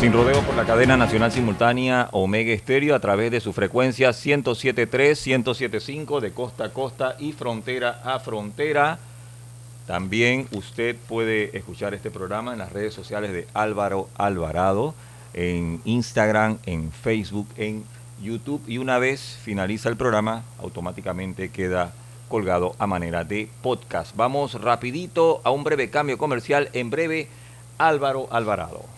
Sin rodeo por la cadena nacional simultánea Omega Estéreo a través de su frecuencia 107.3, 107.5 de costa a costa y frontera a frontera. También usted puede escuchar este programa en las redes sociales de Álvaro Alvarado, en Instagram, en Facebook, en YouTube y una vez finaliza el programa automáticamente queda colgado a manera de podcast. Vamos rapidito a un breve cambio comercial. En breve, Álvaro Alvarado.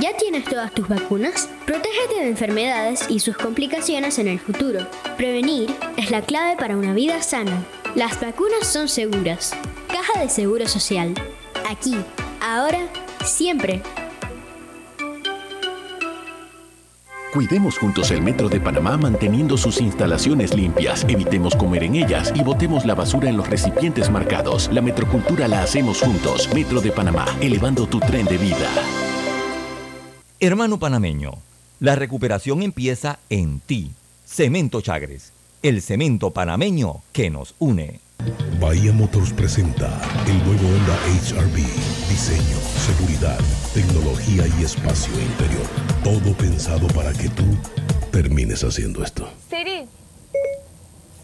¿Ya tienes todas tus vacunas? Protégete de enfermedades y sus complicaciones en el futuro. Prevenir es la clave para una vida sana. Las vacunas son seguras. Caja de Seguro Social. Aquí, ahora, siempre. Cuidemos juntos el Metro de Panamá manteniendo sus instalaciones limpias, evitemos comer en ellas y botemos la basura en los recipientes marcados. La metrocultura la hacemos juntos. Metro de Panamá, elevando tu tren de vida. Hermano panameño, la recuperación empieza en ti. Cemento Chagres, el cemento panameño que nos une. Bahía Motors presenta el nuevo Honda HRV. Diseño, seguridad, tecnología y espacio interior. Todo pensado para que tú termines haciendo esto. Siri,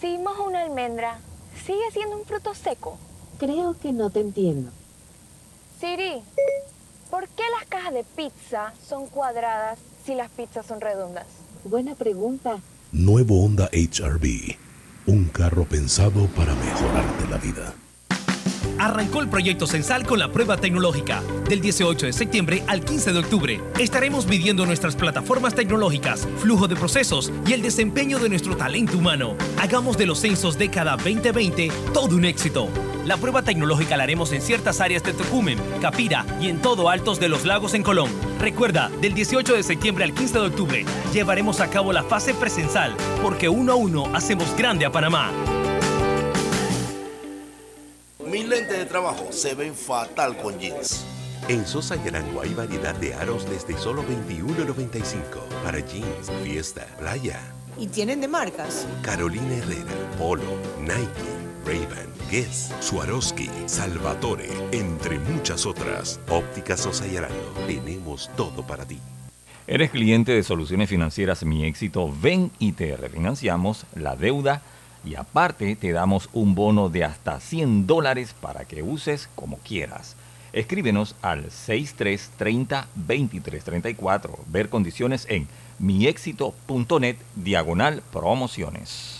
si mojo una almendra, ¿sigue siendo un fruto seco? Creo que no te entiendo. Siri, ¿Por qué las cajas de pizza son cuadradas si las pizzas son redondas? Buena pregunta. Nuevo Honda HRV. Un carro pensado para mejorarte la vida. Arrancó el proyecto Censal con la prueba tecnológica. Del 18 de septiembre al 15 de octubre estaremos midiendo nuestras plataformas tecnológicas, flujo de procesos y el desempeño de nuestro talento humano. Hagamos de los censos década 2020 todo un éxito. La prueba tecnológica la haremos en ciertas áreas de Tocumen, Capira y en todo Altos de los Lagos en Colón. Recuerda, del 18 de septiembre al 15 de octubre llevaremos a cabo la fase presencial, porque uno a uno hacemos grande a Panamá. Mis lentes de trabajo se ven fatal con jeans. En Sosa Yarango hay variedad de aros desde solo $21.95 para jeans, fiesta, playa. ¿Y tienen de marcas? Carolina Herrera, Polo, Nike, Ray-Ban, Guess, Swarovski, Salvatore, entre muchas otras. Óptica Sosa Yarango, tenemos todo para ti. ¿Eres cliente de soluciones financieras Mi Éxito? Ven y te refinanciamos la deuda y aparte te damos un bono de hasta 100 dólares para que uses como quieras. Escríbenos al 6330-2334. Ver condiciones en miexito.net diagonal promociones.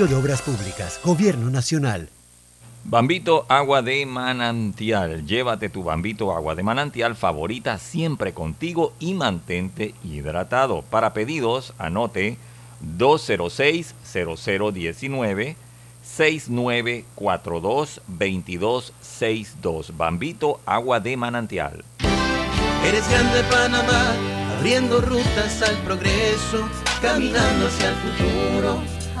de Obras Públicas, Gobierno Nacional. Bambito Agua de Manantial. Llévate tu Bambito Agua de Manantial favorita siempre contigo y mantente hidratado. Para pedidos, anote 206-0019 6942-2262. Bambito Agua de Manantial. Eres grande Panamá, abriendo rutas al progreso, caminando hacia el futuro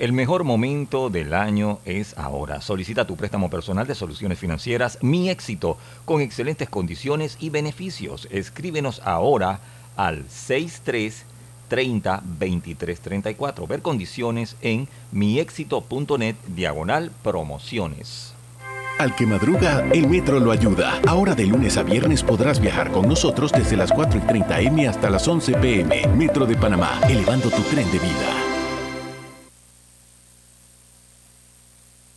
El mejor momento del año es ahora. Solicita tu préstamo personal de soluciones financieras Mi Éxito con excelentes condiciones y beneficios. Escríbenos ahora al 63 30 23 34. Ver condiciones en miexito.net diagonal promociones. Al que madruga, el metro lo ayuda. Ahora de lunes a viernes podrás viajar con nosotros desde las 4 y 30 M hasta las 11 PM. Metro de Panamá, elevando tu tren de vida.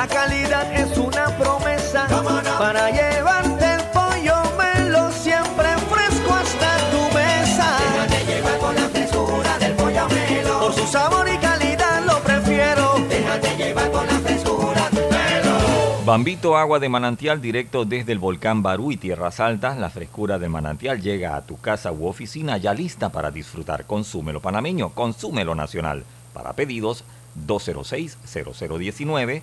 La calidad es una promesa para llevarte el pollo melo siempre fresco hasta tu mesa. Déjate llevar por la frescura del pollo melo. Por su sabor y calidad lo prefiero. Déjate llevar por la frescura del melo. Bambito agua de manantial directo desde el volcán Barú y Tierras Altas. La frescura del manantial llega a tu casa u oficina ya lista para disfrutar. Consúmelo panameño, consúmelo nacional. Para pedidos 206-0019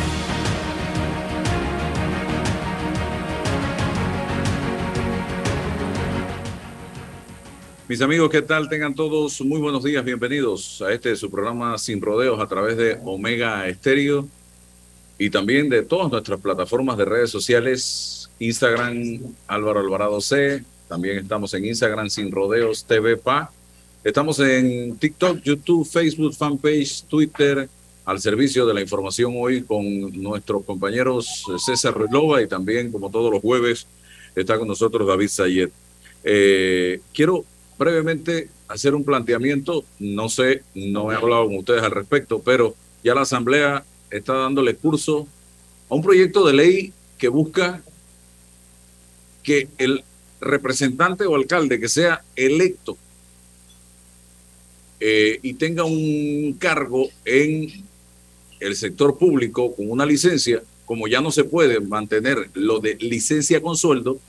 Mis amigos, ¿qué tal? Tengan todos muy buenos días, bienvenidos a este su programa Sin Rodeos a través de Omega Estéreo y también de todas nuestras plataformas de redes sociales, Instagram Álvaro Alvarado C, también estamos en Instagram Sin Rodeos TV PA, estamos en TikTok, YouTube, Facebook, fanpage, Twitter, al servicio de la información hoy con nuestros compañeros César Relova y también, como todos los jueves, está con nosotros David Sayet. Eh, quiero brevemente hacer un planteamiento. No sé, no he hablado con ustedes al respecto, pero ya la Asamblea está dándole curso a un proyecto de ley que busca que el representante o alcalde que sea electo eh, y tenga un cargo en el sector público con una licencia, como ya no se puede mantener lo de licencia con sueldo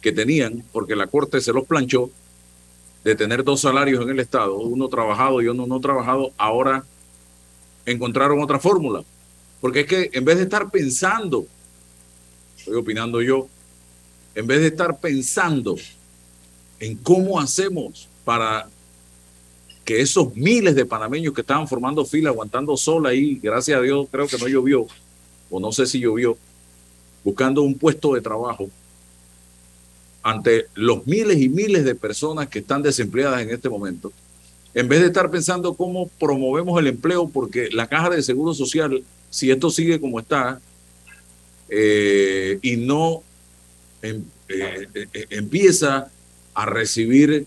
que tenían, porque la Corte se los planchó, de tener dos salarios en el Estado, uno trabajado y uno no trabajado, ahora encontraron otra fórmula. Porque es que en vez de estar pensando, estoy opinando yo, en vez de estar pensando en cómo hacemos para que esos miles de panameños que estaban formando fila, aguantando sol ahí, gracias a Dios creo que no llovió, o no sé si llovió, buscando un puesto de trabajo, ante los miles y miles de personas que están desempleadas en este momento, en vez de estar pensando cómo promovemos el empleo, porque la caja de seguro social, si esto sigue como está, eh, y no em, eh, eh, empieza a recibir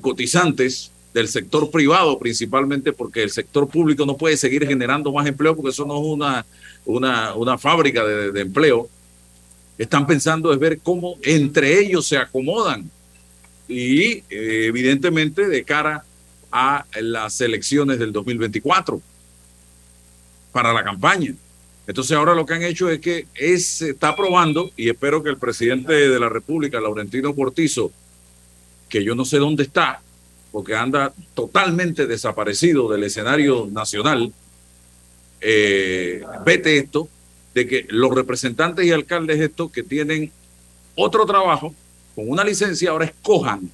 cotizantes del sector privado principalmente, porque el sector público no puede seguir generando más empleo, porque eso no es una, una, fábrica de empleo. Están pensando es ver cómo entre ellos se acomodan y eh, evidentemente de cara a las elecciones del 2024 para la campaña. Entonces ahora lo que han hecho es que se está aprobando y espero que el presidente de la República, Laurentino Cortizo, que yo no sé dónde está, porque anda totalmente desaparecido del escenario nacional, eh, vete esto, de que los representantes y alcaldes estos que tienen otro trabajo, con una licencia, ahora escojan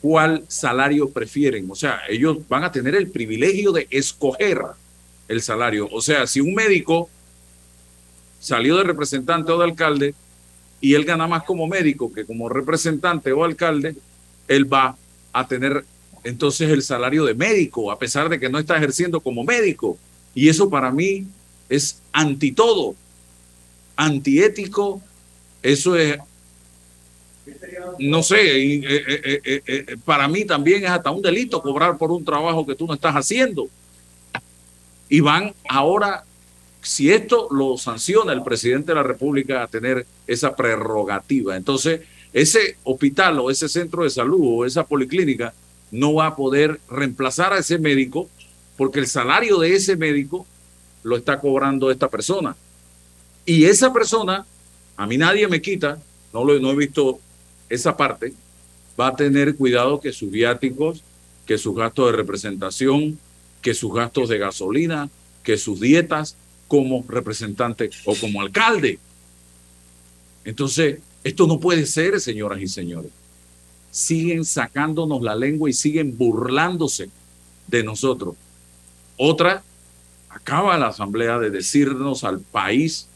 cuál salario prefieren. O sea, ellos van a tener el privilegio de escoger el salario. O sea, si un médico salió de representante o de alcalde y él gana más como médico que como representante o alcalde, él va a tener entonces el salario de médico, a pesar de que no está ejerciendo como médico. Y eso para mí es anti todo, antiético, eso es no sé, eh, eh, eh, para mí también es hasta un delito cobrar por un trabajo que tú no estás haciendo. Y van ahora, si esto lo sanciona el presidente de la República a tener esa prerrogativa, entonces ese hospital o ese centro de salud o esa policlínica no va a poder reemplazar a ese médico porque el salario de ese médico lo está cobrando esta persona. Y esa persona, a mí nadie me quita, no, lo, no he visto esa parte, va a tener cuidado que sus viáticos, que sus gastos de representación, que sus gastos de gasolina, que sus dietas como representante o como alcalde. Entonces, esto no puede ser, señoras y señores. Siguen sacándonos la lengua y siguen burlándose de nosotros. Otra, acaba la asamblea de decirnos al país,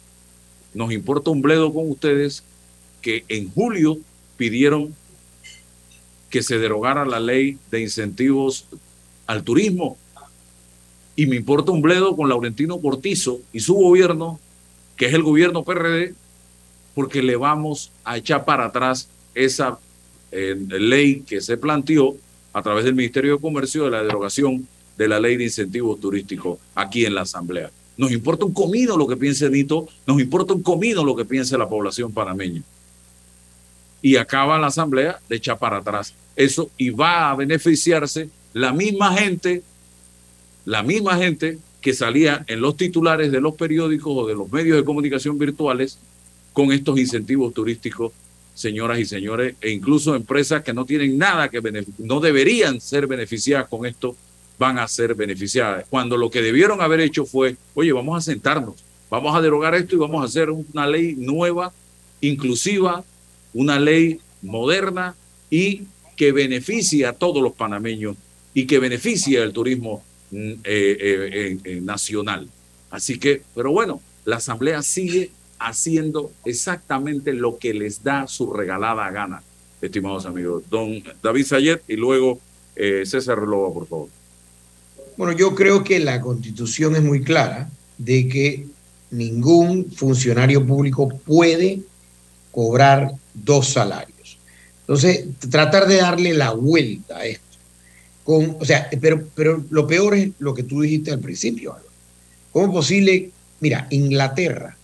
nos importa un bledo con ustedes, que en julio pidieron que se derogara la ley de incentivos al turismo. Y me importa un bledo con Laurentino Cortizo y su gobierno, que es el gobierno PRD, porque le vamos a echar para atrás esa eh, ley que se planteó a través del Ministerio de Comercio de la derogación de la ley de incentivos turísticos aquí en la Asamblea. Nos importa un comino lo que piense Nito, nos importa un comino lo que piense la población panameña y acaba la asamblea de echar para atrás eso y va a beneficiarse la misma gente, la misma gente que salía en los titulares de los periódicos o de los medios de comunicación virtuales con estos incentivos turísticos, señoras y señores, e incluso empresas que no tienen nada que no deberían ser beneficiadas con esto, van a ser beneficiadas. Cuando lo que debieron haber hecho fue, oye, vamos a sentarnos, vamos a derogar esto y vamos a hacer una ley nueva, inclusiva, una ley moderna y que beneficie a todos los panameños y que beneficie al turismo mm, eh, eh, eh, nacional. Así que, pero bueno, la Asamblea sigue haciendo exactamente lo que les da su regalada gana, estimados amigos. Don David Sayet y luego César Loba, por favor. Bueno, yo creo que la constitución es muy clara de que ningún funcionario público puede cobrar dos salarios. Entonces, tratar de darle la vuelta a esto. O sea, pero, pero lo peor es lo que tú dijiste al principio, Álvaro. ¿Cómo es posible? Mira, Inglaterra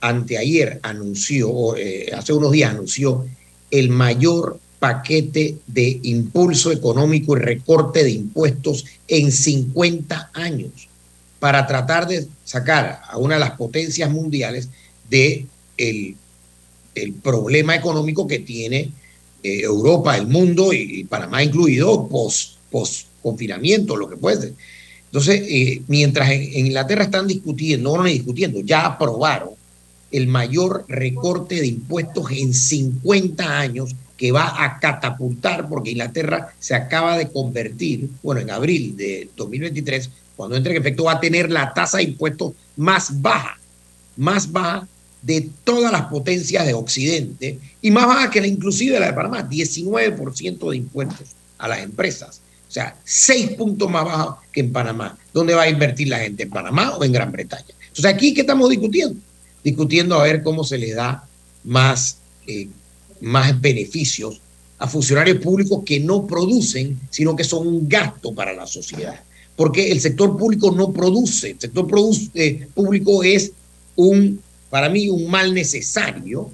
anteayer anunció, o, eh, hace unos días anunció, el mayor paquete de impulso económico y recorte de impuestos en 50 años para tratar de sacar a una de las potencias mundiales de el, problema económico que tiene eh, Europa, el mundo y, y Panamá incluido post, confinamiento, lo que puede. Entonces, eh, mientras en, en Inglaterra están discutiendo, no, no discutiendo, ya aprobaron el mayor recorte de impuestos en 50 años que va a catapultar, porque Inglaterra se acaba de convertir, bueno, en abril de 2023, cuando entre en efecto va a tener la tasa de impuestos más baja, más baja de todas las potencias de Occidente y más baja que la inclusive la de Panamá, 19% de impuestos a las empresas. O sea, seis puntos más bajo que en Panamá. ¿Dónde va a invertir la gente? ¿En Panamá o en Gran Bretaña? Entonces, aquí, ¿qué estamos discutiendo? Discutiendo a ver cómo se le da más, eh, más beneficios a funcionarios públicos que no producen, sino que son un gasto para la sociedad. Porque el sector público no produce, el sector eh, público es un, para mí, un mal necesario,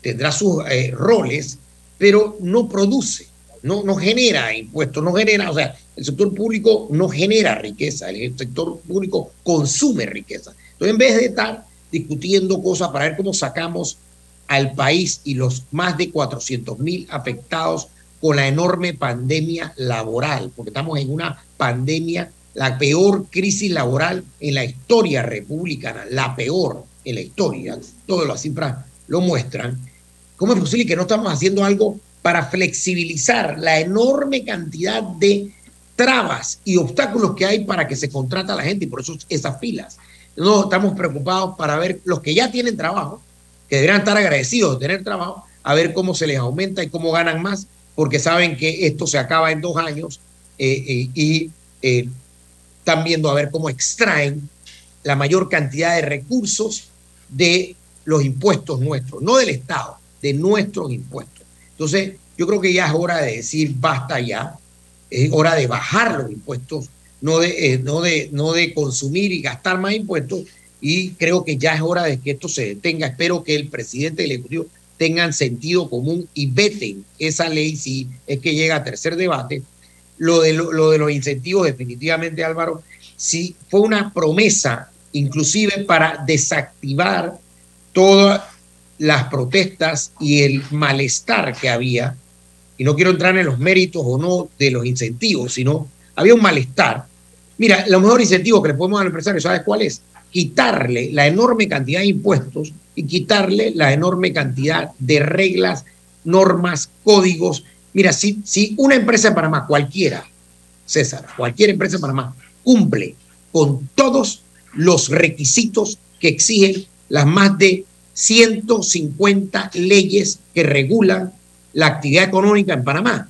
tendrá sus eh, roles, pero no produce no, no genera impuestos, no genera, o sea, el sector público no genera riqueza, el sector público consume riqueza. Entonces, en vez de estar discutiendo cosas para ver cómo sacamos al país y los más de 400 mil afectados con la enorme pandemia laboral, porque estamos en una pandemia, la peor crisis laboral en la historia republicana, la peor en la historia, todas las cifras lo muestran. ¿Cómo es posible que no estamos haciendo algo para flexibilizar la enorme cantidad de trabas y obstáculos que hay para que se contrata a la gente y por eso esas filas. No estamos preocupados para ver los que ya tienen trabajo, que deberían estar agradecidos de tener trabajo, a ver cómo se les aumenta y cómo ganan más, porque saben que esto se acaba en dos años eh, eh, y eh, están viendo a ver cómo extraen la mayor cantidad de recursos de los impuestos nuestros, no del Estado, de nuestros impuestos. Entonces, yo creo que ya es hora de decir basta ya, es hora de bajar los impuestos, no de, no de, no de consumir y gastar más impuestos, y creo que ya es hora de que esto se detenga. Espero que el presidente del Ejecutivo tengan sentido común y veten esa ley si es que llega a tercer debate. Lo de, lo, lo de los incentivos, definitivamente, Álvaro, sí fue una promesa, inclusive para desactivar toda las protestas y el malestar que había, y no quiero entrar en los méritos o no de los incentivos, sino había un malestar. Mira, lo mejor incentivo que le podemos dar al empresario, ¿sabes cuál es? Quitarle la enorme cantidad de impuestos y quitarle la enorme cantidad de reglas, normas, códigos. Mira, si, una empresa en Panamá, cualquiera, César, cualquier empresa en Panamá, cumple con todos los requisitos que exigen las más de 150 leyes que regulan la actividad económica en Panamá.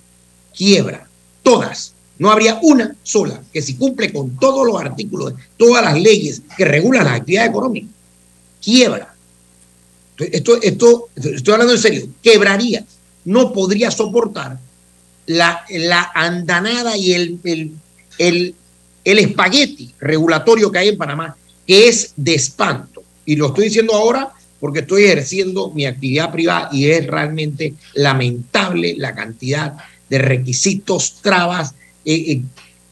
Quiebra, todas. No habría una sola que si cumple con todos los artículos, todas las leyes que regulan la actividad económica, quiebra. Esto, esto, estoy hablando en serio, quebraría. No podría soportar la, la andanada y el, el, el espagueti regulatorio que hay en Panamá, que es de espanto. Y lo estoy diciendo ahora porque estoy ejerciendo mi actividad privada y es realmente lamentable la cantidad de requisitos, trabas, eh, eh,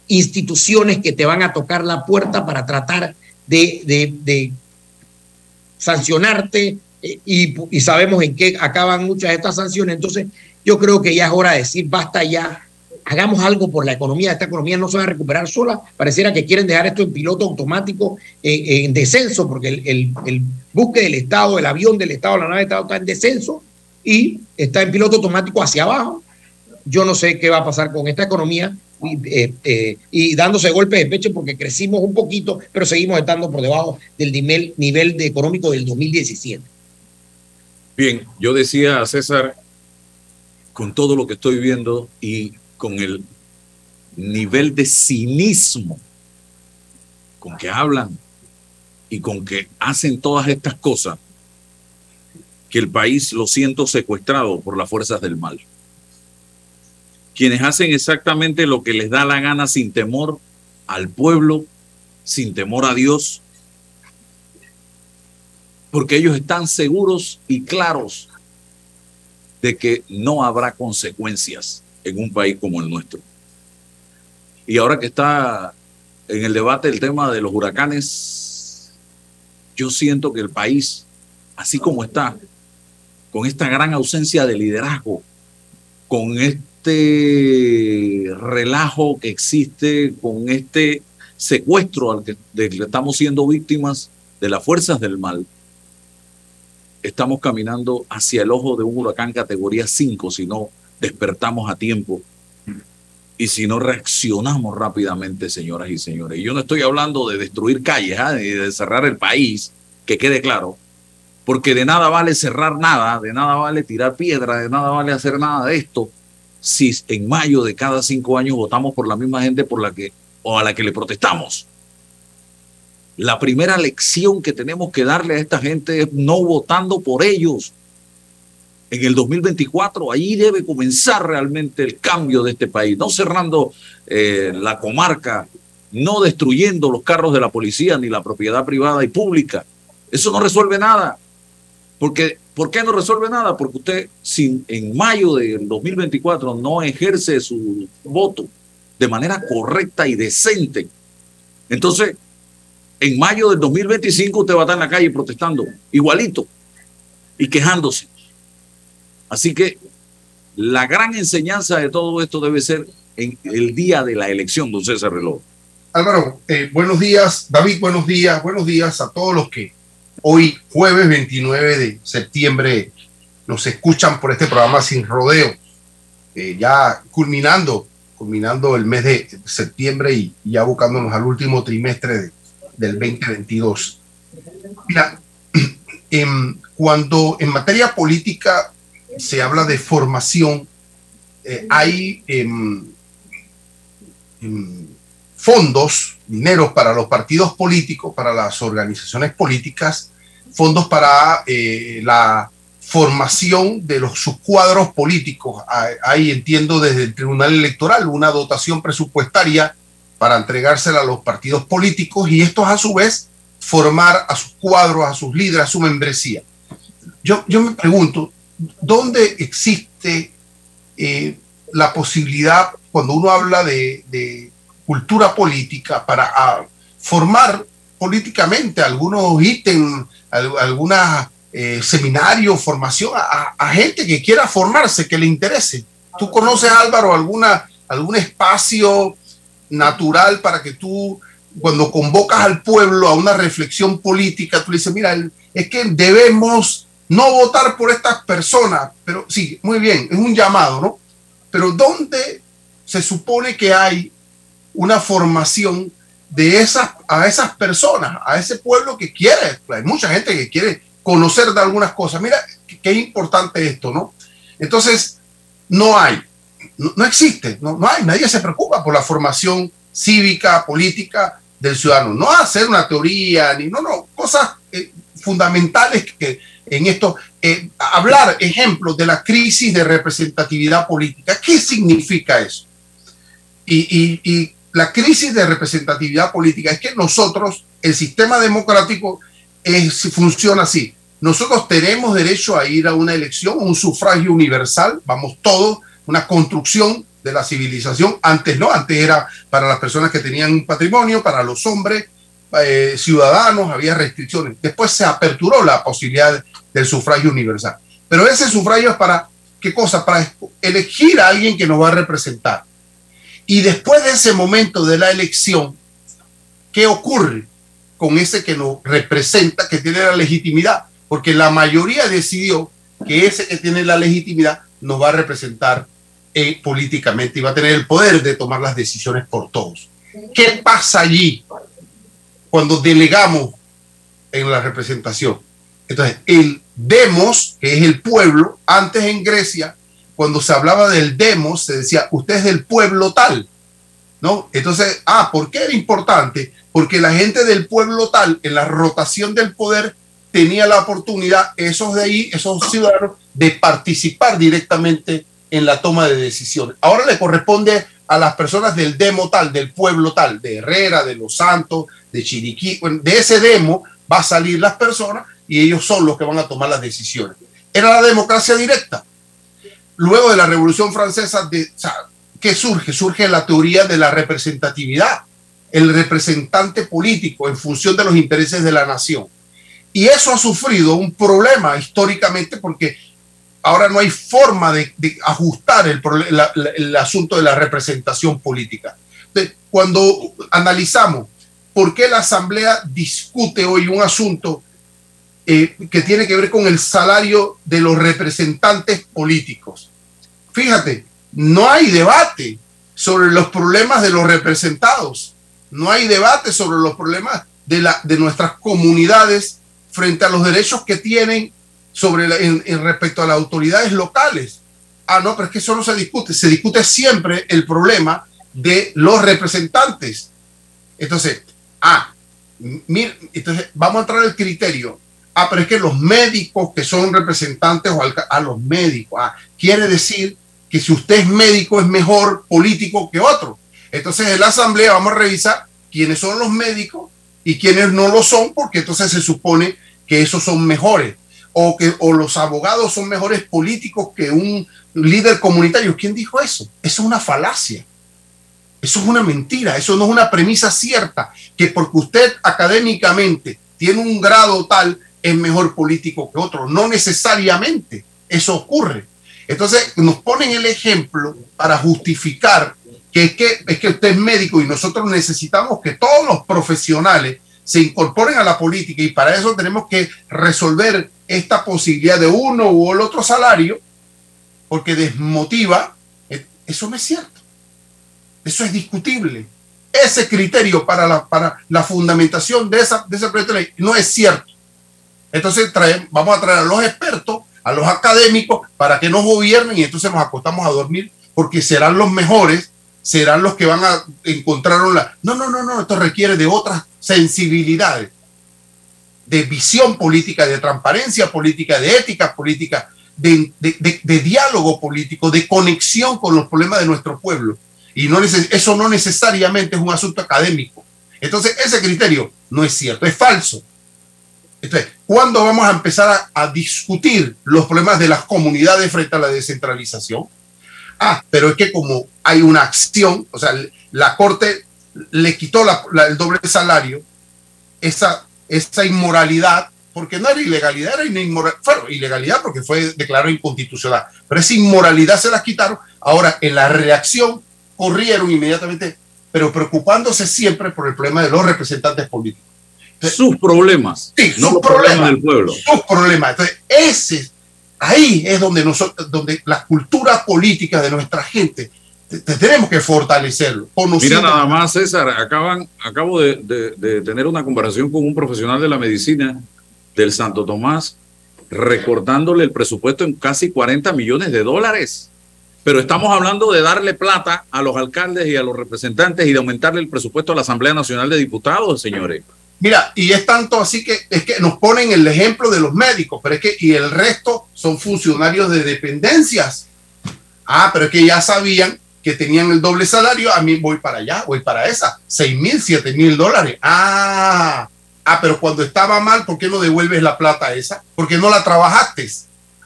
instituciones que te van a tocar la puerta para tratar de, sancionarte eh, y, sabemos en qué acaban muchas de estas sanciones. Entonces, yo creo que ya es hora de decir, basta ya, hagamos algo por la economía. Esta economía no se va a recuperar sola. Pareciera que quieren dejar esto en piloto automático, en descenso, porque el, el, el, buque del Estado, el avión del Estado, la nave del Estado está en descenso y está en piloto automático hacia abajo. Yo no sé qué va a pasar con esta economía eh, eh, y dándose golpes de pecho porque crecimos un poquito, pero seguimos estando por debajo del nivel, nivel de económico del 2017. Bien, yo decía a César, con todo lo que estoy viendo y con el nivel de cinismo con que hablan y con que hacen todas estas cosas, que el país lo siento secuestrado por las fuerzas del mal. Quienes hacen exactamente lo que les da la gana sin temor al pueblo, sin temor a Dios, porque ellos están seguros y claros de que no habrá consecuencias en un país como el nuestro. Y ahora que está en el debate el tema de los huracanes, yo siento que el país, así como está, con esta gran ausencia de liderazgo, con este relajo que existe, con este secuestro al que, estamos siendo víctimas de las fuerzas del mal, estamos caminando hacia el ojo de un huracán categoría 5 si no despertamos a tiempo y si no reaccionamos rápidamente, señoras y señores. Yo no estoy hablando de destruir calles ni de cerrar el país, que quede claro, porque de nada vale cerrar nada, de nada vale tirar piedra, de nada vale hacer nada de esto, si en mayo de cada cinco años votamos por la misma gente por la que o a la que le protestamos. La primera lección que tenemos que darle a esta gente es no votando por ellos. En el 2024, ahí debe comenzar realmente el cambio de este país, no cerrando eh, la comarca, no destruyendo los carros de la policía ni la propiedad privada y pública. Eso no resuelve nada. Porque, ¿Por qué no resuelve nada? Porque usted, si en mayo del 2024 no ejerce su voto de manera correcta y decente, entonces en mayo del 2025 usted va a estar en la calle protestando, igualito, y quejándose. Así que la gran enseñanza de todo esto debe ser en el día de la elección, don César Reloj. Álvaro, eh, buenos días. David, buenos días. Buenos días a todos los que hoy, jueves 29 de septiembre, nos escuchan por este programa Sin Rodeo. Eh, ya culminando, culminando el mes de septiembre y ya buscándonos al último trimestre de, del 2022. Mira, en, cuando en materia política se habla de formación, eh, hay em, em, fondos, dineros para los partidos políticos, para las organizaciones políticas, fondos para eh, la formación de los subcuadros políticos. Hay, entiendo, desde el Tribunal Electoral una dotación presupuestaria para entregársela a los partidos políticos y estos a su vez formar a sus cuadros, a sus líderes, a su membresía. Yo, yo me pregunto, ¿dónde existe eh, la posibilidad, cuando uno habla de, cultura política, para formar políticamente algunos ítems, algunos eh, seminarios, formación a, a, gente que quiera formarse, que le interese? ¿Tú conoces, Álvaro, alguna, algún espacio natural para que tú, cuando convocas al pueblo a una reflexión política, tú le dices, mira, es que debemos no votar por estas personas, pero sí, muy bien, es un llamado, ¿no? Pero ¿dónde se supone que hay una formación de esas, a esas personas, a ese pueblo que quiere? Hay mucha gente que quiere conocer de algunas cosas. Mira, qué importante esto, ¿no? Entonces, no hay no, existe, no, hay, nadie se preocupa por la formación cívica, política del ciudadano. No hacer una teoría, ni no, no, cosas eh, fundamentales que en esto, eh, hablar ejemplos de la crisis de representatividad política. ¿Qué significa eso? Y, y la crisis de representatividad política es que nosotros, el sistema democrático, es, funciona así. Nosotros tenemos derecho a ir a una elección, un sufragio universal, vamos todos, una construcción de la civilización. Antes no, antes era para las personas que tenían patrimonio, para los hombres, eh, ciudadanos, había restricciones. Después se aperturó la posibilidad del sufragio universal. Pero ese sufragio es para, ¿qué cosa? Para elegir a alguien que nos va a representar. Y después de ese momento de la elección, ¿qué ocurre con ese que nos representa, que tiene la legitimidad? Porque la mayoría decidió que ese que tiene la legitimidad nos va a representar eh, políticamente y va a tener el poder de tomar las decisiones por todos. ¿Qué pasa allí cuando delegamos en la representación? Entonces, el demos, que es el pueblo, antes en Grecia, cuando se hablaba del demos, se decía, usted es del pueblo tal, ¿no? Entonces, ah, ¿por qué era importante? Porque la gente del pueblo tal, en la rotación del poder, tenía la oportunidad, esos de ahí, esos ciudadanos, de participar directamente en la toma de decisiones. Ahora le corresponde a las personas del demo tal, del pueblo tal, de Herrera, de Los Santos, de Chiriquí, de ese demo va a salir las personas y ellos son los que van a tomar las decisiones. Era la democracia directa. Luego de la Revolución Francesa, de, ¿qué surge? Surge la teoría de la representatividad, el representante político en función de los intereses de la nación. Y eso ha sufrido un problema históricamente porque ahora no hay forma de, ajustar el, asunto de la representación política. Cuando analizamos por qué la Asamblea discute hoy un asunto eh, que tiene que ver con el salario de los representantes políticos. Fíjate, no hay debate sobre los problemas de los representados, no hay debate sobre los problemas de, la, de nuestras comunidades frente a los derechos que tienen sobre en, respecto a las autoridades locales. Ah, no, pero es que eso no se discute, se discute siempre el problema de los representantes. Entonces, ah, entonces vamos a entrar al criterio ah, pero es que los médicos que son representantes o a ah, los médicos, ah, quiere decir que si usted es médico es mejor político que otro. Entonces en la asamblea vamos a revisar quiénes son los médicos y quiénes no lo son, porque entonces se supone que esos son mejores. O que o los abogados son mejores políticos que un líder comunitario. ¿Quién dijo eso? Eso es una falacia. Eso es una mentira. Eso no es una premisa cierta. Que porque usted académicamente tiene un grado tal, es mejor político que otro. No necesariamente eso ocurre. Entonces nos ponen el ejemplo para justificar que es que, es que usted es médico y nosotros necesitamos que todos los profesionales se incorporen a la política y para eso tenemos que resolver esta posibilidad de uno u el otro salario porque desmotiva. Eso no es cierto. Eso es discutible. Ese criterio para la, para la fundamentación de, esa, de ese proyecto de ley no es cierto. Entonces trae, vamos a traer a los expertos, a los académicos, para que nos gobiernen y entonces nos acostamos a dormir porque serán los mejores, serán los que van a encontrar la... No, no, no, no, esto requiere de otras sensibilidades, de visión política, de transparencia política, de ética política, de, diálogo político, de conexión con los problemas de nuestro pueblo. Y eso no necesariamente es un asunto académico. Entonces, ese criterio no es cierto, es falso. Entonces, ¿cuándo vamos a empezar a, discutir los problemas de las comunidades frente a la descentralización? Ah, pero es que como hay una acción, o sea, la Corte le quitó el doble salario, esa, esa inmoralidad, porque no era ilegalidad, era inmoral, bueno, ilegalidad porque fue declarado inconstitucional, pero esa inmoralidad se la quitaron. Ahora, en la reacción, corrieron inmediatamente, pero preocupándose siempre por el problema de los representantes políticos sus problemas, sí, no sus problemas del pueblo. Sus problemas. Entonces, ese, ahí es donde nosotros, donde la cultura política de nuestra gente te, te tenemos que fortalecerlo. Mira nada más, César, acaban, acabo de, de, de, tener una conversación con un profesional de la medicina del Santo Tomás, recordándole el presupuesto en casi 40 millones de dólares. Pero estamos hablando de darle plata a los alcaldes y a los representantes y de aumentarle el presupuesto a la Asamblea Nacional de Diputados, señores. Mira, y es tanto así que es que nos ponen el ejemplo de los médicos, pero es que y el resto son funcionarios de dependencias. Ah, pero es que ya sabían que tenían el doble salario, a mí voy para allá, voy para esa, seis mil, siete mil dólares. Ah, ah, pero cuando estaba mal, ¿por qué no devuelves la plata esa? Porque no la trabajaste.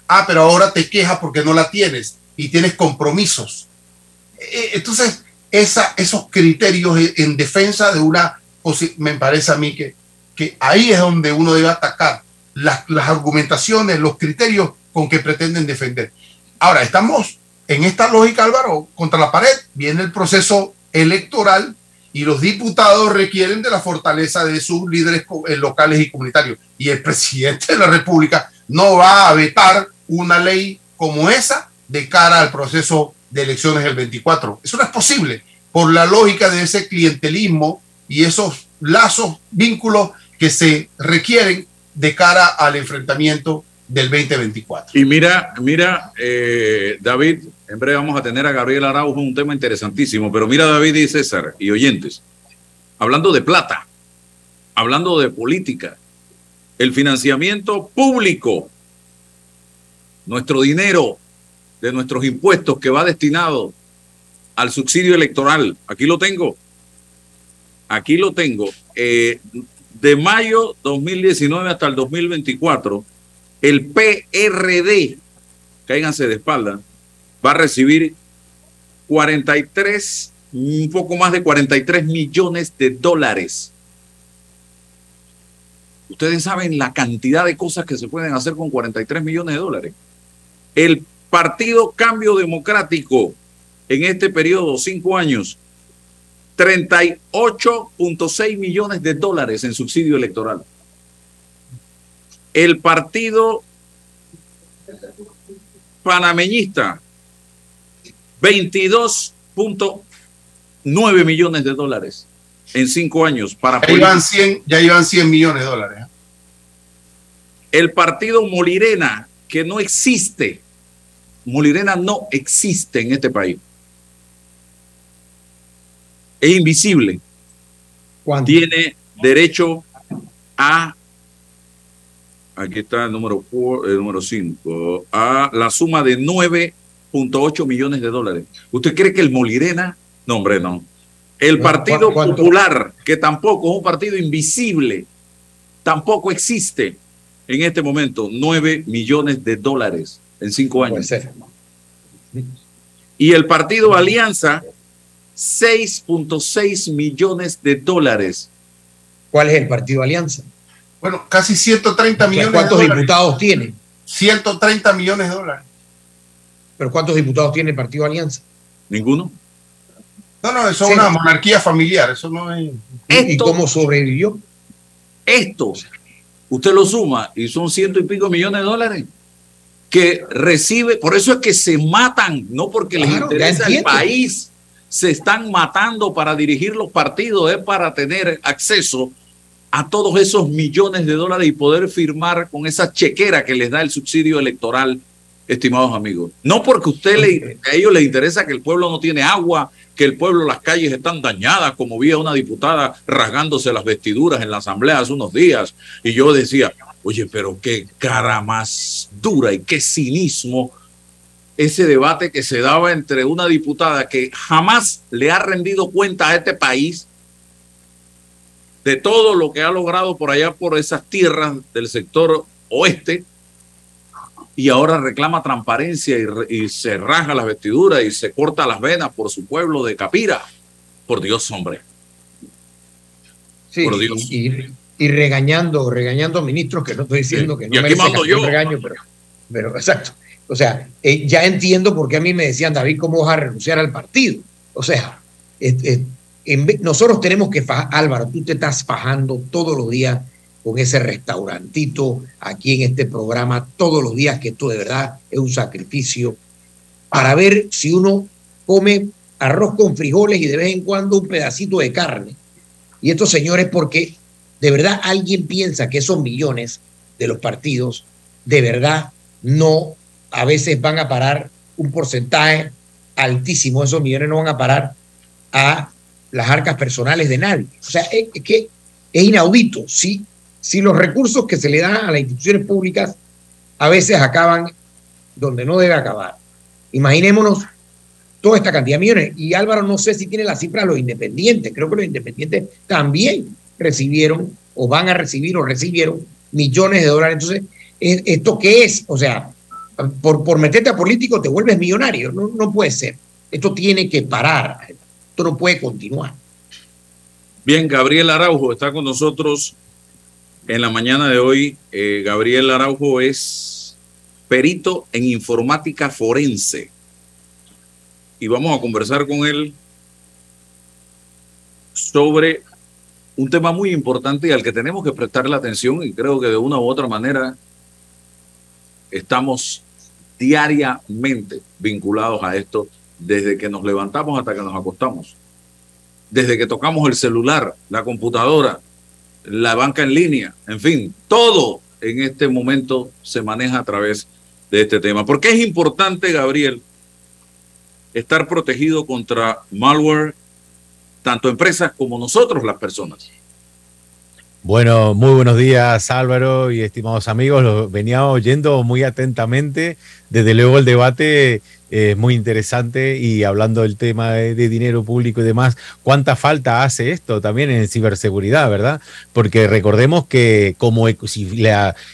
Ah, pero ahora te quejas porque no la tienes y tienes compromisos. Entonces, esa, esos criterios en defensa de una me parece a mí que, que ahí es donde uno debe atacar las, las argumentaciones, los criterios con que pretenden defender. Ahora, estamos en esta lógica, Álvaro, contra la pared. Viene el proceso electoral y los diputados requieren de la fortaleza de sus líderes eh, locales y comunitarios. Y el presidente de la República no va a vetar una ley como esa de cara al proceso de elecciones del 24. Eso no es posible por la lógica de ese clientelismo y esos lazos, vínculos que se requieren de cara al enfrentamiento del 2024. Y mira, mira, eh, David, en breve vamos a tener a Gabriel Araujo, un tema interesantísimo, pero mira David y César y oyentes, hablando de plata, hablando de política, el financiamiento público, nuestro dinero de nuestros impuestos que va destinado al subsidio electoral, aquí lo tengo, aquí lo tengo, eh, de mayo 2019 hasta el 2024, el PRD, cáiganse de espalda, va a recibir 43, un poco más de 43 millones de dólares. Ustedes saben la cantidad de cosas que se pueden hacer con 43 millones de dólares. El Partido Cambio Democrático en este periodo, cinco años, 38.6 millones de dólares en subsidio electoral. El Partido Panameñista, 22.9 millones de dólares en cinco años para ya iban 100, ya iban 100 millones de dólares. ¿eh? El partido Molirena, que no existe, Molirena no existe en este país. Es invisible. Tiene derecho a, aquí está el número 5, el número 5, a la suma de 9.8 millones de dólares. ¿Usted cree que el Molirena? No, hombre, no. El Partido Popular, que tampoco es un partido invisible, tampoco existe en este momento 9 millones de dólares en cinco años. Y el partido Alianza, 6.6 millones de dólares. ¿Cuál es el partido Alianza? Bueno, casi 130 millones ¿Cuántos de dólares. diputados tiene? 130 millones de dólares. ¿Pero cuántos diputados tiene el partido Alianza? Ninguno. No, no, eso es una monarquía familiar, eso no es... ¿Y cómo sobrevivió? Esto, usted lo suma y son ciento y pico millones de dólares que recibe, por eso es que se matan, no porque les Claro, interesa el país, se están matando para dirigir los partidos, es para tener acceso a todos esos millones de dólares y poder firmar con esa chequera que les da el subsidio electoral, estimados amigos. No porque usted le, a ellos les interesa que el pueblo no tiene agua, que el pueblo, las calles están dañadas, como vi a una diputada rasgándose las vestiduras en la asamblea hace unos días, y yo decía, oye, pero qué cara más dura y qué cinismo ese debate que se daba entre una diputada que jamás le ha rendido cuenta a este país de todo lo que ha logrado por allá por esas tierras del sector oeste y ahora reclama transparencia y, se raja las vestiduras y se corta las venas por su pueblo de Capira. Por Dios, hombre. Sí, Por Dios. Y, y- y regañando, regañando ministros que no estoy diciendo que no Y aquí mando yo. regaño, pero, pero exacto. O sea, eh, ya entiendo por qué a mí me decían, David, ¿cómo vas a renunciar al partido? O sea, nosotros tenemos que fajar, Álvaro, tú te estás fajando todos los días con ese restaurantito aquí en este programa, todos los días que esto de verdad es un sacrificio para ver si uno come arroz con frijoles y de vez en cuando un pedacito de carne. Y estos señores, porque de verdad alguien piensa que esos millones de los partidos, de verdad no, a veces van a parar un porcentaje altísimo, esos millones no van a parar a las arcas personales de nadie. O sea, es, que es inaudito. Si, si los recursos que se le dan a las instituciones públicas a veces acaban donde no debe acabar. Imaginémonos toda esta cantidad de millones. Y Álvaro, no sé si tiene la cifra de los independientes. Creo que los independientes también recibieron o van a recibir o recibieron millones de dólares. Entonces, ¿e- ¿esto qué es? O sea, por, por meterte a político te vuelves millonario. No, no puede ser. Esto tiene que parar. Esto no puede continuar. Bien, Gabriel Araujo está con nosotros en la mañana de hoy. Eh, Gabriel Araujo es perito en informática forense. Y vamos a conversar con él sobre un tema muy importante y al que tenemos que prestarle atención y creo que de una u otra manera estamos diariamente vinculados a esto desde que nos levantamos hasta que nos acostamos desde que tocamos el celular, la computadora, la banca en línea, en fin, todo en este momento se maneja a través de este tema. ¿Por qué es importante, Gabriel, estar protegido contra malware, tanto empresas como nosotros, las personas? Bueno, muy buenos días Álvaro y estimados amigos. Lo venía oyendo muy atentamente. Desde luego el debate es muy interesante y hablando del tema de, dinero público y demás, ¿cuánta falta hace esto también en ciberseguridad, verdad? Porque recordemos que como e- si,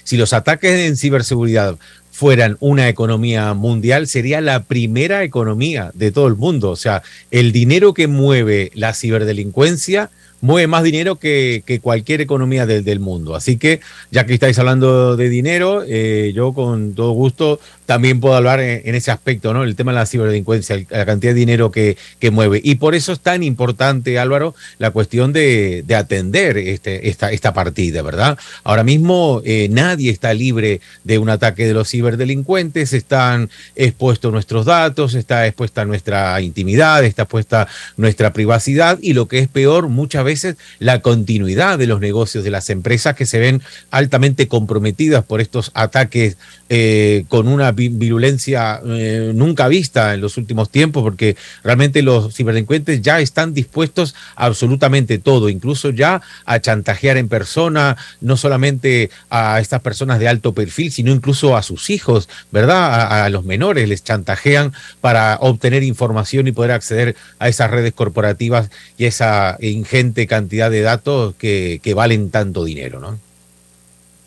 si los ataques en ciberseguridad fueran una economía mundial, sería la primera economía de todo el mundo. O sea, el dinero que mueve la ciberdelincuencia mueve más dinero que, cualquier economía del, mundo. Así que, ya que estáis hablando de dinero, eh, yo con todo gusto también puedo hablar en, ese aspecto, ¿no? El tema de la ciberdelincuencia, la cantidad de dinero que, mueve. Y por eso es tan importante, Álvaro, la cuestión de, de atender este, esta, partida, ¿verdad? Ahora mismo eh, nadie está libre de un ataque de los ciberdelincuentes, están expuestos nuestros datos, está expuesta nuestra intimidad, está expuesta nuestra privacidad y lo que es peor, muchas veces la continuidad de los negocios de las empresas que se ven altamente comprometidas por estos ataques eh, con una virulencia eh, nunca vista en los últimos tiempos, porque realmente los ciberdelincuentes ya están dispuestos a absolutamente todo, incluso ya a chantajear en persona, no solamente a estas personas de alto perfil, sino incluso a sus hijos, ¿verdad? A, los menores les chantajean para obtener información y poder acceder a esas redes corporativas y esa ingente cantidad de datos que, que valen tanto dinero, ¿no?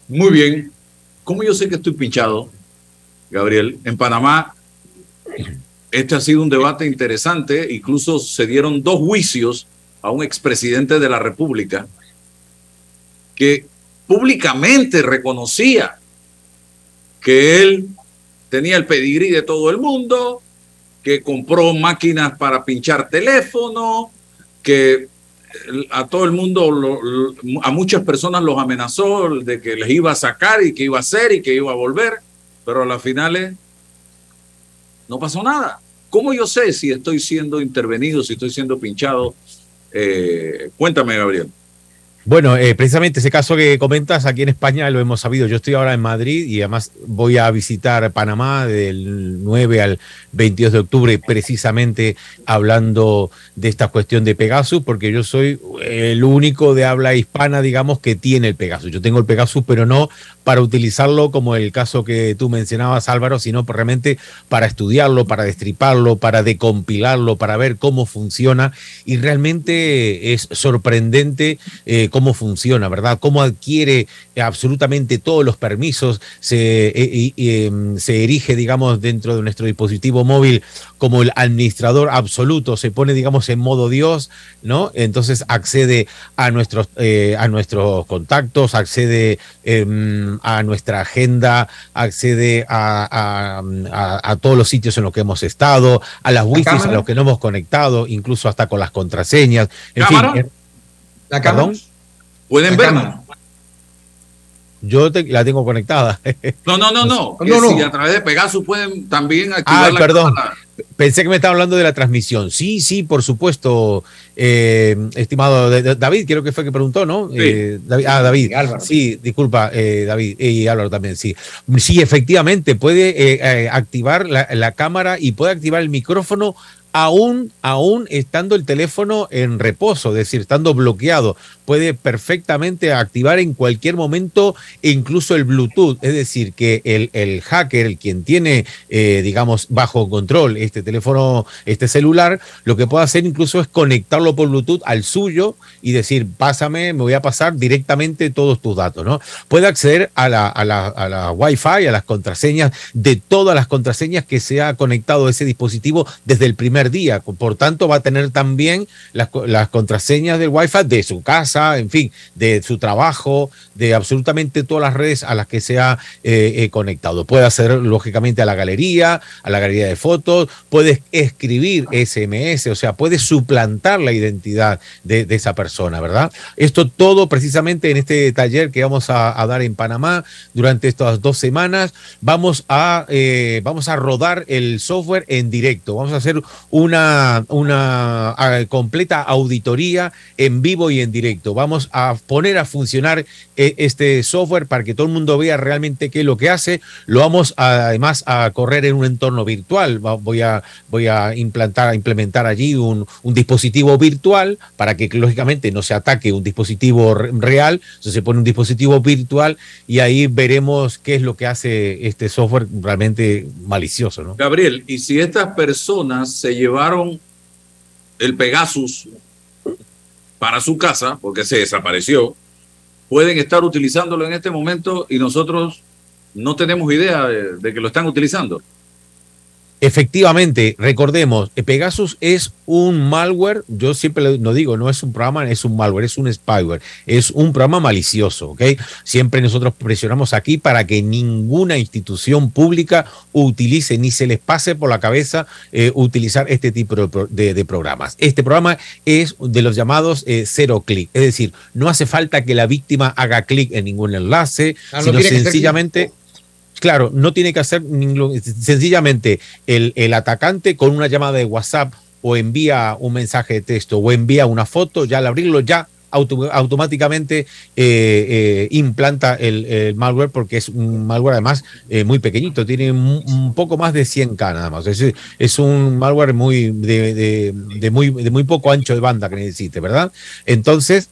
Muy bien. ¿Cómo yo sé que estoy pinchado? Gabriel. En Panamá, este ha sido un debate interesante. Incluso se dieron dos juicios a un expresidente de la República que públicamente reconocía que él tenía el pedigrí de todo el mundo, que compró máquinas para pinchar teléfono, que a todo el mundo, lo, a muchas personas los amenazó de que les iba a sacar y que iba a hacer y que iba a volver pero a las finales no pasó nada. ¿Cómo yo sé si estoy siendo intervenido, si estoy siendo pinchado? Eh, cuéntame, Gabriel. Bueno, eh, precisamente ese caso que comentas aquí en España lo hemos sabido. Yo estoy ahora en Madrid y además voy a visitar Panamá del 9 al 22 de octubre, precisamente hablando de esta cuestión de Pegasus, porque yo soy el único de habla hispana, digamos, que tiene el Pegasus. Yo tengo el Pegasus, pero no para utilizarlo como el caso que tú mencionabas, Álvaro, sino realmente para estudiarlo, para destriparlo, para decompilarlo, para ver cómo funciona. Y realmente es sorprendente. Eh, cómo funciona, ¿verdad? Cómo adquiere absolutamente todos los permisos, se, eh, eh, se, erige, digamos, dentro de nuestro dispositivo móvil como el administrador absoluto, se pone, digamos, en modo Dios, ¿no? Entonces accede a nuestros, eh, a nuestros contactos, accede em, a nuestra agenda, accede a, a, a, todos los sitios en los que hemos estado, a las wifi a los que no hemos conectado, incluso hasta con las contraseñas. En ¿Cámara? fin, ¿La cámara? ¿Perdón? ¿Pueden vernos? Yo te, la tengo conectada. No, no, no, no. no, no. Si a través de Pegasus pueden también activar ah, la perdón. cámara. Pensé que me estaba hablando de la transmisión. Sí, sí, por supuesto, eh, estimado David, creo que fue que preguntó, ¿no? Sí. Eh, David, ah, David. Álvaro. Sí, disculpa, eh, David y Álvaro también, sí. Sí, efectivamente, puede activar la, la cámara y puede activar el micrófono aún, aún estando el teléfono en reposo, es decir, estando bloqueado, puede perfectamente activar en cualquier momento incluso el Bluetooth, es decir, que el, el hacker, el quien tiene, eh, digamos, bajo control este teléfono, este celular, lo que puede hacer incluso es conectarlo por Bluetooth al suyo y decir, pásame, me voy a pasar directamente todos tus datos, ¿no? Puede acceder a la, a la, a la Wi-Fi, a las contraseñas, de todas las contraseñas que se ha conectado ese dispositivo desde el primer día. Por tanto, va a tener también las, contraseñas del Wi-Fi de su casa, en fin, de su trabajo, de absolutamente todas las redes a las que se ha eh, eh, conectado. Puede hacer, lógicamente, a la galería, a la galería de fotos, puede escribir SMS, o sea, puede suplantar la identidad de, esa persona, ¿verdad? Esto todo precisamente en este taller que vamos a, a dar en Panamá durante estas dos semanas. Vamos a, eh, vamos a rodar el software en directo. Vamos a hacer una, una completa auditoría en vivo y en directo. Vamos a poner a funcionar eh, este software para que todo el mundo vea realmente qué es lo que hace. Lo vamos a, además a correr en un entorno virtual. Voy a, voy a implantar, a implementar allí un, un dispositivo virtual para que lógicamente no se ataque un dispositivo real. Se pone un dispositivo virtual y ahí veremos qué es lo que hace este software realmente malicioso. ¿no? Gabriel, y si estas personas se llevaron el Pegasus para su casa, porque se desapareció, pueden estar utilizándolo en este momento y nosotros no tenemos idea de, de que lo están utilizando. Efectivamente, recordemos, eh, Pegasus es un malware, yo siempre lo digo, no es un programa, es un malware, es un spyware, es un programa malicioso, ¿ok? Siempre nosotros presionamos aquí para que ninguna institución pública utilice ni se les pase por la cabeza eh, utilizar este tipo de, de, programas. Este programa es de los llamados eh, cero clic, es decir, no hace falta que la víctima haga clic en ningún enlace, ah, sino sencillamente Claro, no tiene que hacer ningún, sencillamente el, el atacante con una llamada de WhatsApp o envía un mensaje de texto o envía una foto, ya al abrirlo ya automáticamente eh, eh, implanta el, malware porque es un malware además eh, muy pequeñito, tiene un, poco más de 100K nada más. Es, es un malware muy de, de, muy, de muy poco ancho de banda que necesite, ¿verdad? Entonces,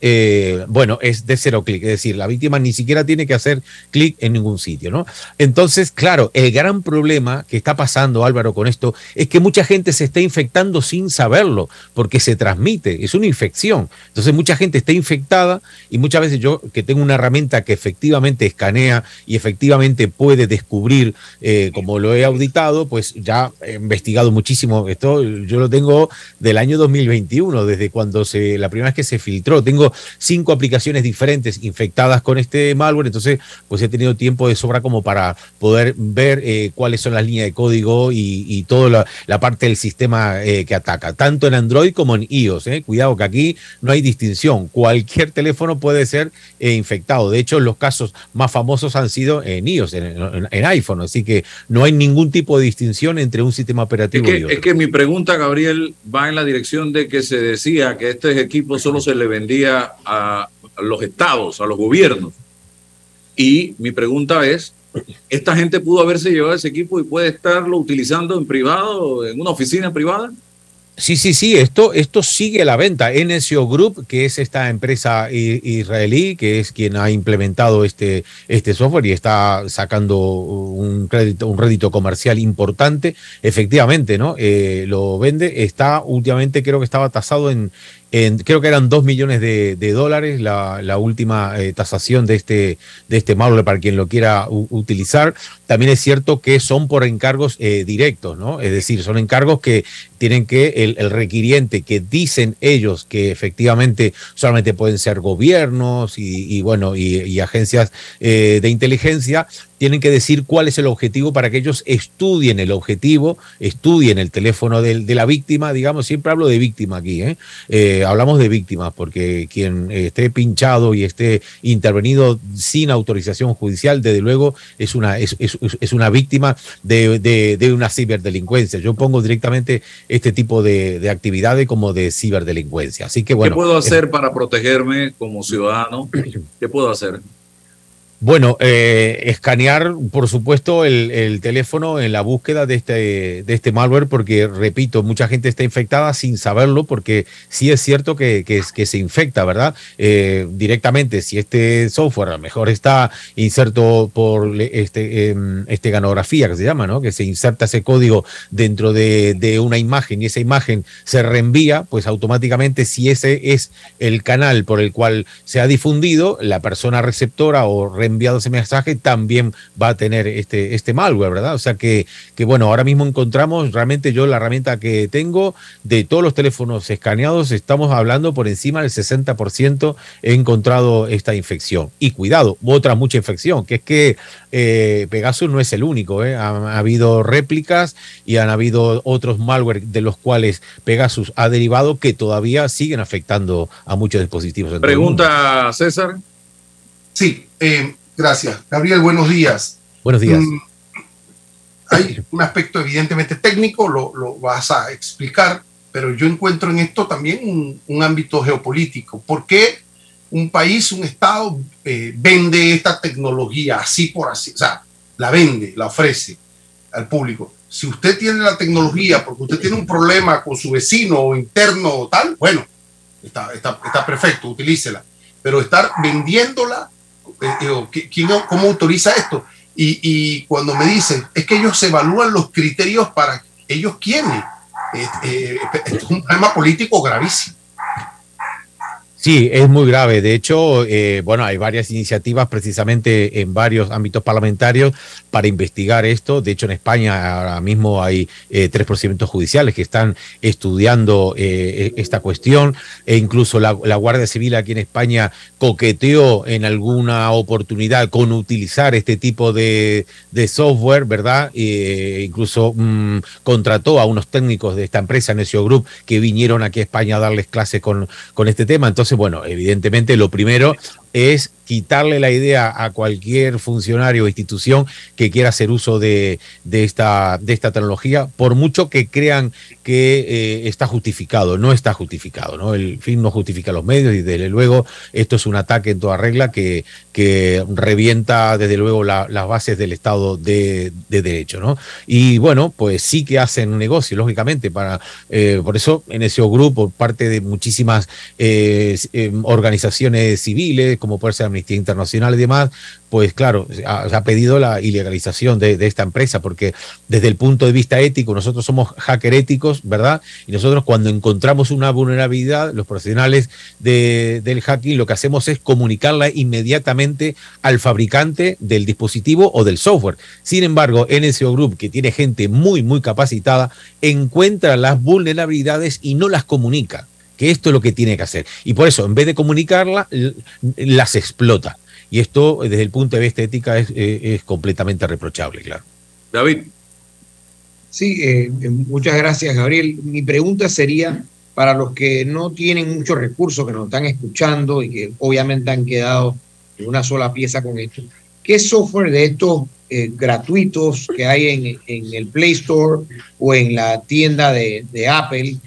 bueno, es de cero clic, es decir, la víctima ni siquiera tiene que hacer clic en ningún sitio, ¿no? Entonces, claro, el gran problema que está pasando, Álvaro, con esto es que mucha gente se está infectando sin saberlo, porque se transmite, es una infección. Entonces, mucha gente está infectada y muchas veces yo que tengo una herramienta que efectivamente escanea y efectivamente puede descubrir, eh, como lo he auditado, pues ya he investigado muchísimo esto, yo lo tengo del año 2021, desde cuando se, la primera vez que se filtró, tengo cinco aplicaciones diferentes infectadas con este malware, entonces pues he tenido tiempo de sobra como para poder ver eh, cuáles son las líneas de código y, toda la, parte del sistema eh, que ataca, tanto en Android como en iOS. Cuidado que aquí no hay distinción cualquier teléfono puede ser eh, infectado. De hecho, los casos más famosos han sido en iOS, en, iPhone, así que no hay ningún tipo de distinción entre un sistema operativo es que, y otro. Es que mi pregunta, Gabriel, va en la dirección de que se decía que este equipo solo se le vendía a los estados, a los gobiernos. Y mi pregunta es, ¿esta gente pudo haberse llevado ese equipo y puede estarlo utilizando en privado, en una oficina privada? Sí, sí, sí, esto, esto sigue la venta. NSO Group, que es esta empresa israelí, que es quien ha implementado este, este software y está sacando un crédito, un rédito comercial importante, efectivamente, ¿no? Eh, lo vende. Está últimamente, creo que estaba tasado en, creo que eran dos millones de, dólares la, la última eh, tasación de este, de este malware para quien lo quiera utilizar. También es cierto que son por encargos eh, directos, ¿no? Es decir, son encargos que tienen que el, el, requiriente, que dicen ellos que efectivamente solamente pueden ser gobiernos y, bueno, y, agencias eh, de inteligencia, tienen que decir cuál es el objetivo para que ellos estudien el objetivo, estudien el teléfono de, de la víctima, digamos, siempre hablo de víctima aquí, ¿eh? Eh, hablamos de víctimas, porque quien esté pinchado y esté intervenido sin autorización judicial, desde luego es una, es una víctima de, de, de, una ciberdelincuencia. Yo pongo directamente este tipo de, de, actividades como de ciberdelincuencia. Así que bueno. ¿Qué puedo hacer para protegerme como ciudadano? ¿Qué puedo hacer? Bueno, eh, escanear, por supuesto, el, el, teléfono en la búsqueda de este, de este malware, porque, repito, mucha gente está infectada sin saberlo, porque sí es cierto que, que, se infecta, ¿verdad? Eh, directamente, si este software a lo mejor está inserto por este, eh, este ganografía, que se llama, ¿no? Que se inserta ese código dentro de, de una imagen y esa imagen se reenvía, pues automáticamente, si ese es el canal por el cual se ha difundido, la persona receptora o re enviado ese mensaje también va a tener este, este malware, ¿verdad? O sea que, que, bueno, ahora mismo encontramos realmente yo la herramienta que tengo de todos los teléfonos escaneados, estamos hablando por encima del 60% he encontrado esta infección. Y cuidado, otra mucha infección, que es que eh, Pegasus no es el único, ¿eh? ha, ha, habido réplicas y han habido otros malware de los cuales Pegasus ha derivado que todavía siguen afectando a muchos dispositivos. Pregunta César. Sí, eh, Gracias. Gabriel, buenos días. Buenos días. Mm, hay un aspecto evidentemente técnico, lo, lo, vas a explicar, pero yo encuentro en esto también un, un ámbito geopolítico. ¿Por qué un país, un Estado eh, vende esta tecnología así por así? O sea, la vende, la ofrece al público. Si usted tiene la tecnología porque usted tiene un problema con su vecino o interno o tal, bueno, está, está, está perfecto, utilícela. Pero estar vendiéndola eh, ¿quién, ¿cómo autoriza esto? Y, cuando me dicen, es que ellos evalúan los criterios para ellos quieren. Eh, eh, es un problema político gravísimo. Sí, es muy grave. De hecho, bueno, hay varias iniciativas precisamente en varios ámbitos parlamentarios para investigar esto. De hecho, en España ahora mismo hay eh, tres procedimientos judiciales que están estudiando eh, e, esta cuestión e incluso la, Guardia Civil aquí en España coqueteó en alguna oportunidad con utilizar este tipo de, software, ¿verdad? E incluso mm, contrató a unos técnicos de esta empresa, Necio Group, que vinieron aquí a España a darles clases con, con este tema. Entonces, bueno, evidentemente lo primero es quitarle la idea a cualquier funcionario o institución que quiera hacer uso de, esta, de esta tecnología, por mucho que crean que eh, está justificado, no está justificado, ¿no? El fin no justifica los medios y desde luego esto es un ataque en toda regla que, que revienta desde luego las bases del Estado de, Derecho, ¿no? Y bueno, pues sí que hacen negocio, lógicamente, para, eh, por eso en ese grupo, parte de muchísimas eh, organizaciones civiles, como puede ser Internacional y demás, pues claro, se ha, pedido la ilegalización de, esta empresa, porque desde el punto de vista ético, nosotros somos hacker éticos, ¿verdad? Y nosotros cuando encontramos una vulnerabilidad, los profesionales del hacking lo que hacemos es comunicarla inmediatamente al fabricante del dispositivo o del software. Sin embargo, NSO Group, que tiene gente muy, muy capacitada, encuentra las vulnerabilidades y no las comunica que esto es lo que tiene que hacer. Y por eso, en vez de comunicarla, las explota. Y esto, desde el punto de vista ética, es, eh, es completamente reprochable, claro. David. Sí, eh, muchas gracias, Gabriel. Mi pregunta sería para los que no tienen muchos recursos, que nos están escuchando y que obviamente han quedado en una sola pieza con esto. ¿Qué software de estos eh, gratuitos que hay en, en, el Play Store o en la tienda de, de Apple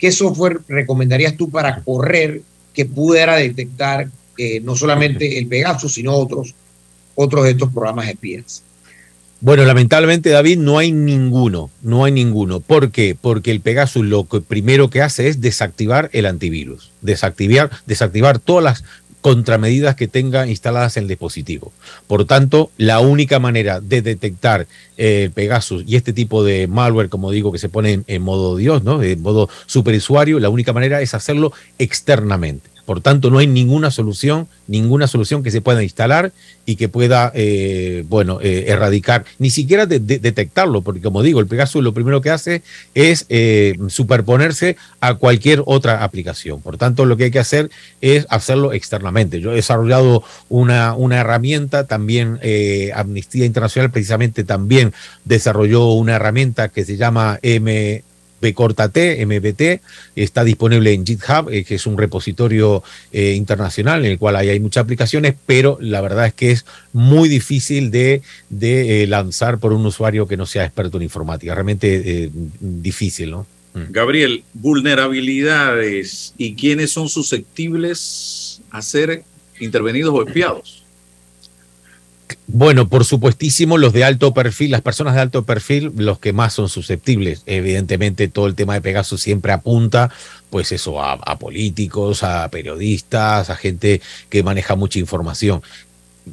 ¿qué software recomendarías tú para correr que pudiera detectar eh, no solamente el Pegasus, sino otros, otros de estos programas espías? Bueno, lamentablemente, David, no hay ninguno, no hay ninguno. ¿Por qué? Porque el Pegasus lo primero que hace es desactivar el antivirus, desactivar, desactivar todas las contramedidas que tenga instaladas en el dispositivo. Por tanto, la única manera de detectar eh, Pegasus y este tipo de malware, como digo, que se pone en, modo Dios, ¿no? En modo superusuario, la única manera es hacerlo externamente. Por tanto, no hay ninguna solución, ninguna solución que se pueda instalar y que pueda, eh, bueno, eh, erradicar, ni siquiera detectarlo, porque como digo, el Pegasus lo primero que hace es eh, superponerse a cualquier otra aplicación. Por tanto, lo que hay que hacer es hacerlo externamente. Yo he desarrollado una, una herramienta, también Amnistía Internacional precisamente también desarrolló una herramienta que se llama M T, MBT, está disponible en GitHub, eh, que es un repositorio eh, internacional en el cual hay, muchas aplicaciones, pero la verdad es que es muy difícil de, de eh, lanzar por un usuario que no sea experto en informática. Realmente difícil, ¿no? Mm. Gabriel, vulnerabilidades y quiénes son susceptibles a ser intervenidos o espiados. Bueno, por supuestísimo, los de alto perfil, las personas de alto perfil, los que más son susceptibles. Evidentemente, todo el tema de Pegasus siempre apunta, pues eso, a, a políticos, a periodistas, a gente que maneja mucha información.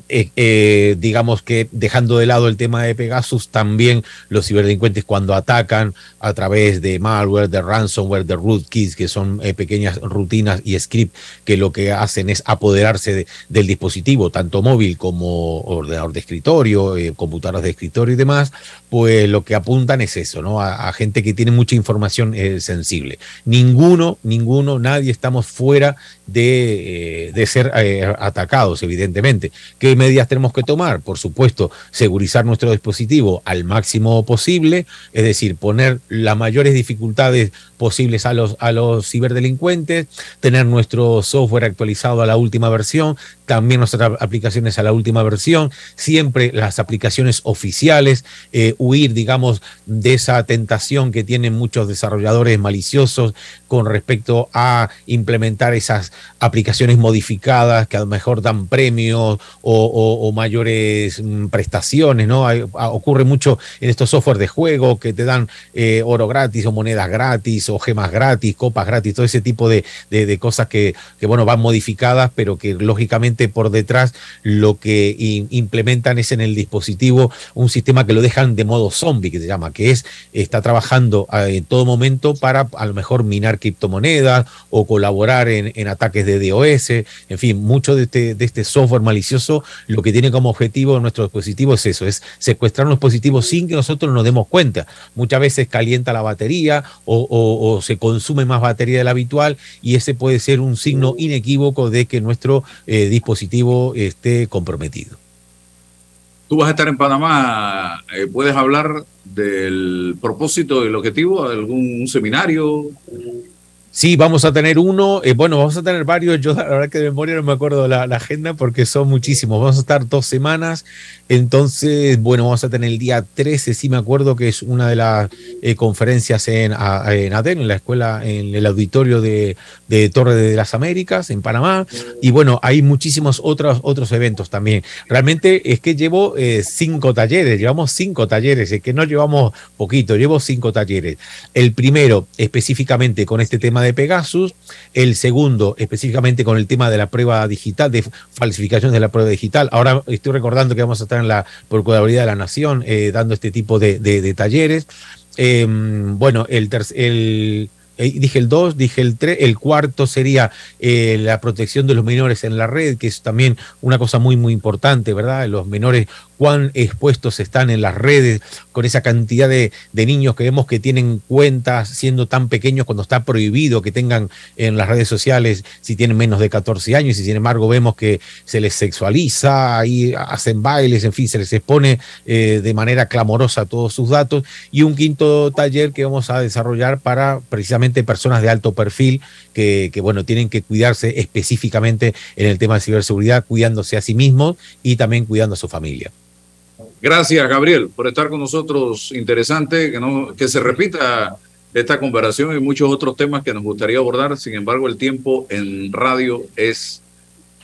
Eh, eh, digamos que dejando de lado el tema de Pegasus, también los ciberdelincuentes cuando atacan a través de malware, de ransomware, de rootkits, que son eh, pequeñas rutinas y scripts que lo que hacen es apoderarse del dispositivo, tanto móvil como ordenador de escritorio, computadoras de escritorio y demás, pues lo que apuntan es eso, ¿no? A, gente que tiene mucha información sensible. Ninguno, ninguno, nadie estamos fuera de, de ser atacados, evidentemente. ¿Qué medidas tenemos que tomar? Por supuesto, segurizar nuestro dispositivo al máximo posible, es decir, poner las mayores dificultades posibles a los, a los ciberdelincuentes, tener nuestro software actualizado a la última versión, también nuestras aplicaciones a la última versión, siempre las aplicaciones oficiales, eh, huir, digamos, de esa tentación que tienen muchos desarrolladores maliciosos con respecto a implementar esas aplicaciones modificadas que a lo mejor dan premios o, mayores mm, prestaciones, ¿no? ocurre mucho en estos software de juego que te dan eh, oro gratis o monedas gratis o gemas gratis, copas gratis, todo ese tipo de, de, cosas que, que, bueno, van modificadas, pero que lógicamente por detrás lo que implementan es en el dispositivo un sistema que lo dejan de modo zombie, que se llama, que es, está trabajando eh, en todo momento para a lo mejor minar criptomonedas o colaborar en, ataques de DOS, en fin, mucho de este, de este software malicioso lo que tiene como objetivo nuestro dispositivo es eso, es secuestrar un dispositivo sin que nosotros nos demos cuenta. Muchas veces calienta la batería o, o- o se consume más batería de la habitual y ese puede ser un signo inequívoco de que nuestro eh, dispositivo esté comprometido. Tú vas a estar en Panamá, eh, ¿puedes hablar del propósito, del objetivo, algún seminario? Sí, vamos a tener uno, eh, bueno, vamos a tener varios, yo la verdad que de memoria no me acuerdo la, agenda porque son muchísimos, vamos a estar dos semanas, entonces, bueno, vamos a tener el día 13, sí me acuerdo que es una de las eh, conferencias en, a- en ADEN, en la escuela, en el auditorio de, de Torre de las Américas, en Panamá, y bueno, hay muchísimos otros, otros eventos también. Realmente es que llevo eh, cinco talleres, llevamos cinco talleres, es que no llevamos poquito, llevo cinco talleres. El primero específicamente con este tema de Pegasus, el segundo específicamente con el tema de la prueba digital, de falsificación de la prueba digital. Ahora estoy recordando que vamos a estar en la Procuraduría de la Nación eh, dando este tipo de, de- de talleres. Eh, bueno, el, el eh, dije el 2, dije el 3, el cuarto sería eh, la protección de los menores en la red, que es también una cosa muy, muy importante, ¿verdad? Los menores, cuán expuestos están en las redes, con esa cantidad de, niños que vemos que tienen cuentas siendo tan pequeños cuando está prohibido que tengan en las redes sociales si tienen menos de 14 años y sin embargo vemos que se les sexualiza, ahí hacen bailes, en fin, se les expone eh, de manera clamorosa todos sus datos y un quinto taller que vamos a desarrollar para precisamente personas de alto perfil que, que, bueno, tienen que cuidarse específicamente en el tema de ciberseguridad, cuidándose a sí mismos y también cuidando a su familia. Gracias, Gabriel, por estar con nosotros. Interesante que, no, que se repita esta conversación y muchos otros temas que nos gustaría abordar. Sin embargo, el tiempo en radio es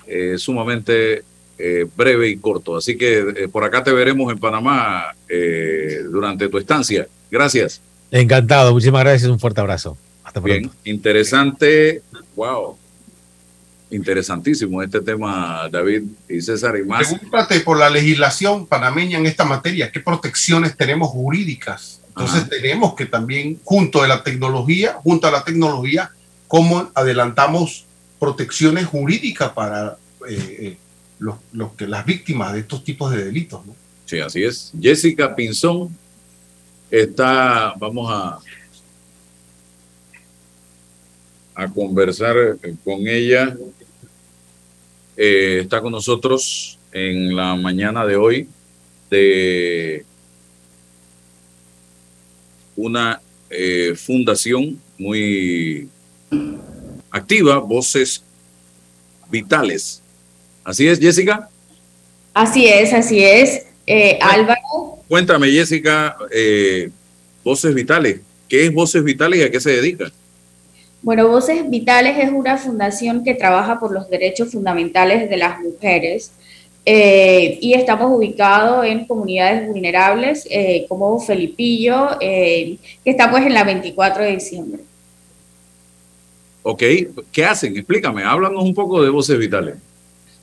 eh, sumamente eh, breve y corto. Así que eh, por acá te veremos en Panamá eh, durante tu estancia. Gracias. Encantado, muchísimas gracias, un fuerte abrazo. Hasta pronto. Bien, interesante. Wow. Interesantísimo este tema, David y César, y más. Pregúntate por la legislación panameña en esta materia, qué protecciones tenemos jurídicas. Entonces tenemos que también, junto a la tecnología, junto a la tecnología, cómo adelantamos protecciones jurídicas para eh, eh, los, los que las víctimas de estos tipos de delitos. ¿no? Sí, así es. Jessica Pinzón está, vamos a, a conversar con ella. Eh, está con nosotros en la mañana de hoy de una eh, fundación muy activa, Voces Vitales. Así es, Jessica. Así es, así es. Eh, Álvaro, Cuéntame, Jessica, eh, Voces Vitales. ¿Qué es Voces Vitales y a qué se dedica? Bueno, Voces Vitales es una fundación que trabaja por los derechos fundamentales de las mujeres eh, y estamos ubicados en comunidades vulnerables eh, como Felipillo, eh, que está pues en la 24 de diciembre. Ok, ¿qué hacen? Explícame, háblanos un poco de Voces Vitales.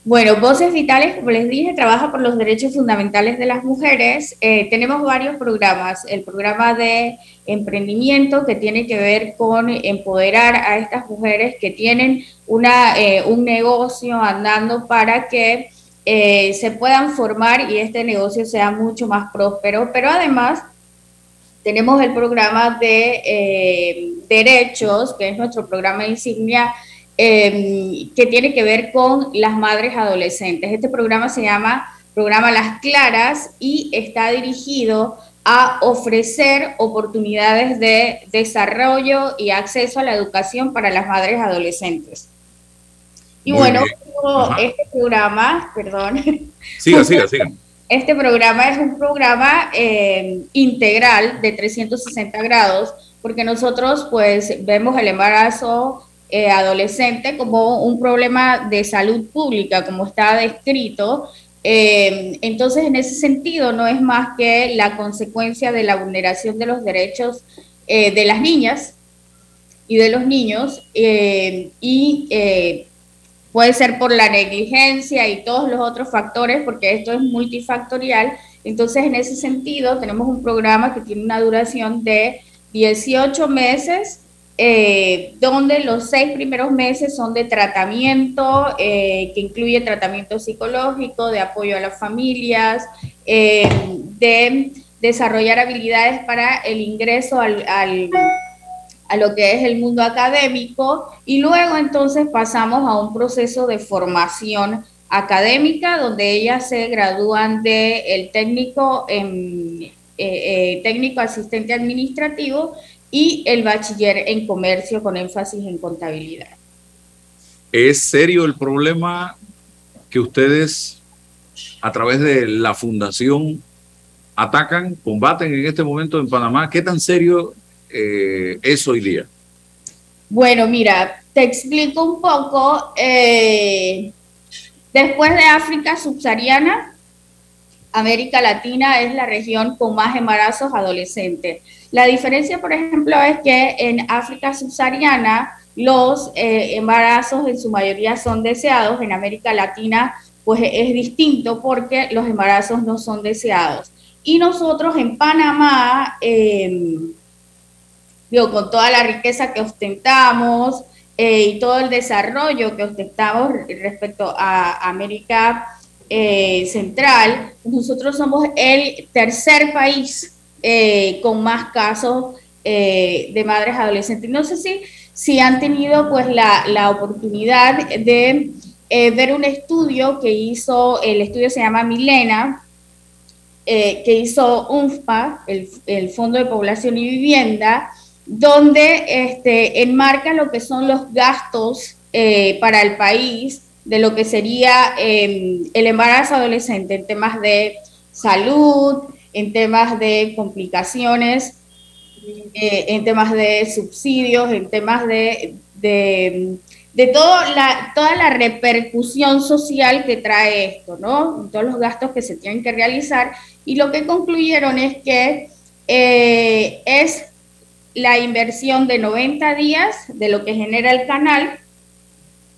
Bueno, Voces Vitales, como les dije, trabaja por los derechos fundamentales de las mujeres. Eh, tenemos varios programas. El programa de emprendimiento que tiene que ver con empoderar a estas mujeres que tienen una, eh, un negocio andando para que eh, se puedan formar y este negocio sea mucho más próspero. Pero además tenemos el programa de eh, derechos, que es nuestro programa insignia eh, que tiene que ver con las madres adolescentes. Este programa se llama Programa Las Claras y está dirigido a ofrecer oportunidades de desarrollo y acceso a la educación para las madres adolescentes. Y Muy bueno, este programa, perdón, Siga, siga, siga. este programa es un programa eh, integral de 360 grados, porque nosotros pues vemos el embarazo eh, adolescente como un problema de salud pública, como está descrito. Eh, entonces, en ese sentido, no es más que la consecuencia de la vulneración de los derechos eh, de las niñas y de los niños y puede ser por la negligencia y todos los otros factores, porque esto es multifactorial. Entonces, en ese sentido, tenemos un programa que tiene una duración de 18 meses, eh, donde los seis primeros meses son de tratamiento, eh, que incluye tratamiento psicológico, de apoyo a las familias, eh, de desarrollar habilidades para el ingreso al, al a lo que es el mundo académico. Y luego entonces pasamos a un proceso de formación académica donde ellas se gradúan de el técnico técnico asistente administrativo y el bachiller en comercio con énfasis en contabilidad. ¿Es serio el problema que ustedes a través de la fundación atacan, combaten en este momento en Panamá? ¿Qué tan serio eh, es hoy día? Bueno, mira, te explico un poco. Eh, después de África subsahariana, América Latina es la región con más embarazos adolescentes. La diferencia, por ejemplo, es que en África subsahariana los eh, embarazos en su mayoría son deseados, en América Latina pues es distinto porque los embarazos no son deseados. Y nosotros en Panamá, eh, digo, con toda la riqueza que ostentamos eh, y todo el desarrollo que ostentamos respecto a América eh, Central, nosotros somos el tercer país eh, con más casos de madres adolescentes. No sé si, si han tenido pues la, la oportunidad de ver un estudio que hizo, el estudio se llama Milena, que hizo UNFPA, el, el Fondo de Población y Vivienda, donde este, enmarca lo que son los gastos eh, para el país de lo que sería em, el embarazo adolescente en temas de salud, en temas de complicaciones, eh, en temas de subsidios, en temas de, de, la, toda la repercusión social que trae esto, ¿no? Todos los gastos que se tienen que realizar. Y lo que concluyeron es que eh, es la inversión de 90 días de lo que genera el canal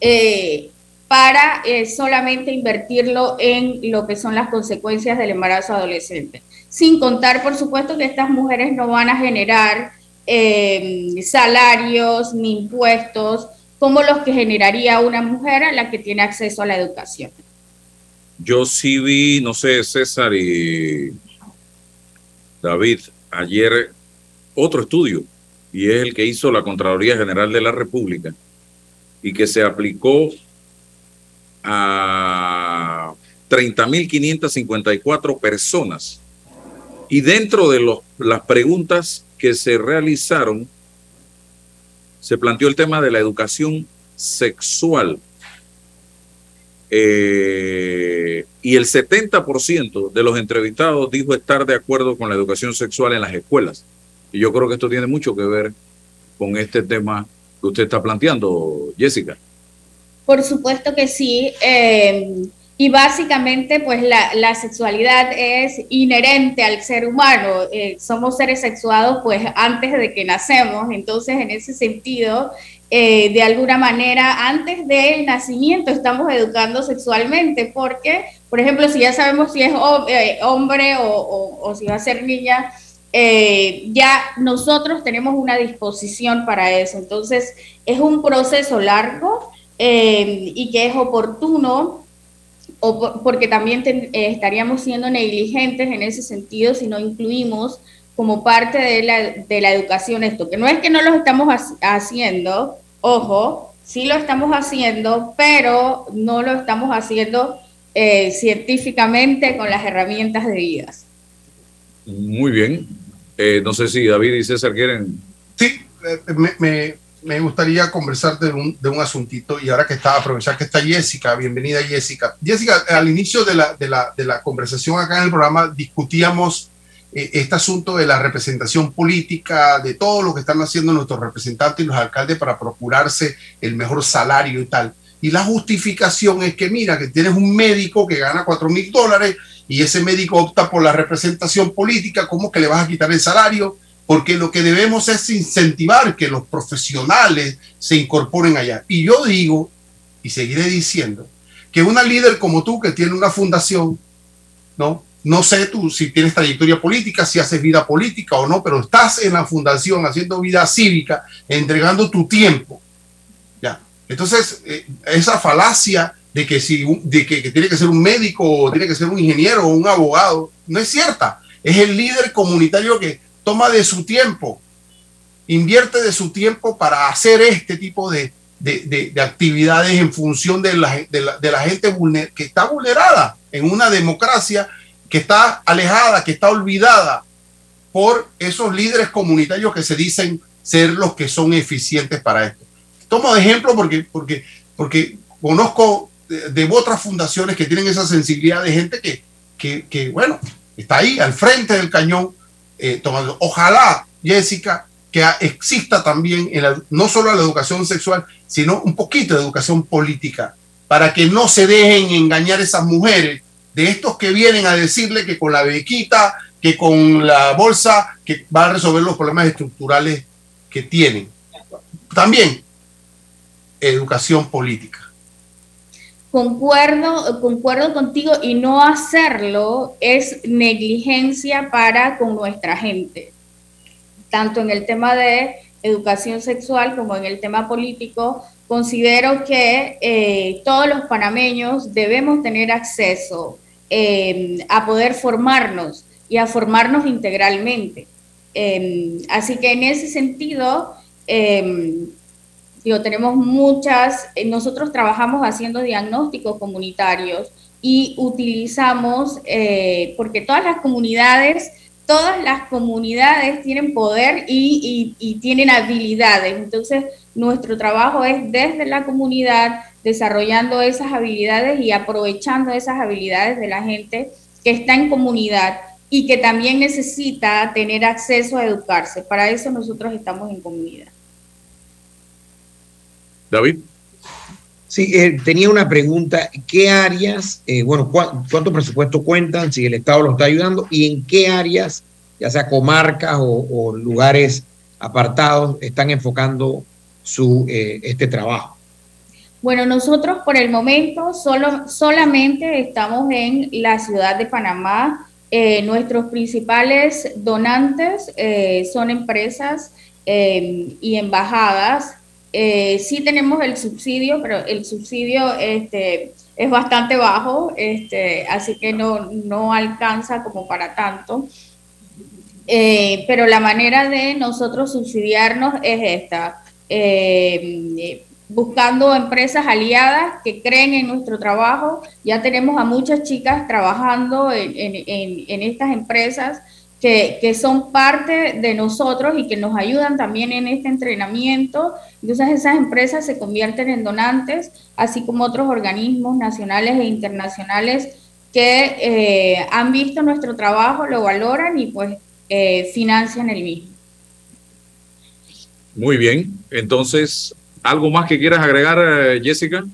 eh, para eh, solamente invertirlo en lo que son las consecuencias del embarazo adolescente. Sin contar, por supuesto, que estas mujeres no van a generar eh, salarios ni impuestos como los que generaría una mujer a la que tiene acceso a la educación. Yo sí vi, no sé, César y David, ayer otro estudio, y es el que hizo la Contraloría General de la República, y que se aplicó a 30.554 personas. Y dentro de los, las preguntas que se realizaron, se planteó el tema de la educación sexual. Eh, y el 70% de los entrevistados dijo estar de acuerdo con la educación sexual en las escuelas. Y yo creo que esto tiene mucho que ver con este tema que usted está planteando, Jessica. Por supuesto que sí. Eh, y básicamente, pues la, sexualidad es inherente al ser humano. Eh, somos seres sexuados, pues antes de que nacemos. Entonces, en ese sentido, eh, de alguna manera, antes del nacimiento estamos educando sexualmente, porque, por ejemplo, si ya sabemos si es hombre o, si va a ser niña, eh, ya nosotros tenemos una disposición para eso. Entonces, es un proceso largo eh, y que es oportuno, o porque también eh, estaríamos siendo negligentes en ese sentido si no incluimos como parte de la, de la educación esto, que no es que no lo estamos haciendo, ojo, sí lo estamos haciendo, pero no lo estamos haciendo científicamente con las herramientas debidas. Muy bien, eh, no sé si David y César quieren. Sí, eh, me, gustaría conversar de un, de un, asuntito y ahora que está, aprovechar que está Jessica, bienvenida Jessica. Jessica, al inicio de la, de la, de la conversación acá en el programa discutíamos eh, este asunto de la representación política, de todo lo que están haciendo nuestros representantes y los alcaldes para procurarse el mejor salario y tal. Y la justificación es que mira, que tienes un médico que gana 4 mil dólares y ese médico opta por la representación política, ¿cómo que le vas a quitar el salario? Porque lo que debemos es incentivar que los profesionales se incorporen allá. Y yo digo y seguiré diciendo que una líder como tú que tiene una fundación, ¿no? No sé tú si tienes trayectoria política, si haces vida política o no, pero estás en la fundación haciendo vida cívica, entregando tu tiempo. ¿ya? Entonces, eh, esa falacia de que, si, de que, que tiene que ser un médico o tiene que ser un ingeniero o un abogado, no es cierta. Es el líder comunitario que toma de su tiempo, invierte de su tiempo para hacer este tipo de, de, actividades en función de la, de la, gente que está vulnerada en una democracia que está alejada, que está olvidada por esos líderes comunitarios que se dicen ser los que son eficientes para esto. Tomo de ejemplo porque, porque, porque conozco de, otras fundaciones que tienen esa sensibilidad de gente que, que, que bueno, está ahí al frente del cañón eh, tomando. Ojalá, Jessica, que exista también en no solo la educación sexual, sino un poquito de educación política, para que no se dejen engañar esas mujeres de estos que vienen a decirle que con la bequita, que con la bolsa, que va a resolver los problemas estructurales que tienen. También educación política. Concuerdo, concuerdo contigo y no hacerlo es negligencia para con nuestra gente tanto en el tema de educación sexual como en el tema político, considero que eh, todos los panameños debemos tener acceso em, a poder formarnos y a formarnos integralmente. Em, así que en ese sentido, em, digo, tenemos muchas, eh, nosotros trabajamos haciendo diagnósticos comunitarios y utilizamos, eh, porque todas las comunidades todas las comunidades tienen poder y, tienen habilidades. Entonces, nuestro trabajo es desde la comunidad, desarrollando esas habilidades y aprovechando esas habilidades de la gente que está en comunidad y que también necesita tener acceso a educarse. Para eso nosotros estamos en comunidad. David. Sí, eh, tenía una pregunta. ¿Qué áreas, eh, bueno, cuánto presupuesto cuentan, si el Estado lo está ayudando y en qué áreas, ya sea comarcas o, lugares apartados, están enfocando su, eh, este trabajo? Bueno, nosotros por el momento solo, solamente estamos en la ciudad de Panamá. nuestros principales donantes son empresas y embajadas eh, sí tenemos el subsidio, pero el subsidio este, es bastante bajo, este, así que no, no alcanza como para tanto. Eh, pero la manera de nosotros subsidiarnos es esta, eh, buscando empresas aliadas que creen en nuestro trabajo. Ya tenemos a muchas chicas trabajando en, en, en estas empresas que, son parte de nosotros y que nos ayudan también en este entrenamiento. Entonces esas empresas se convierten en donantes, así como otros organismos nacionales e internacionales que eh, han visto nuestro trabajo, lo valoran y pues eh, financian el mismo. Muy bien, entonces, ¿algo más que quieras agregar, eh, Jessica?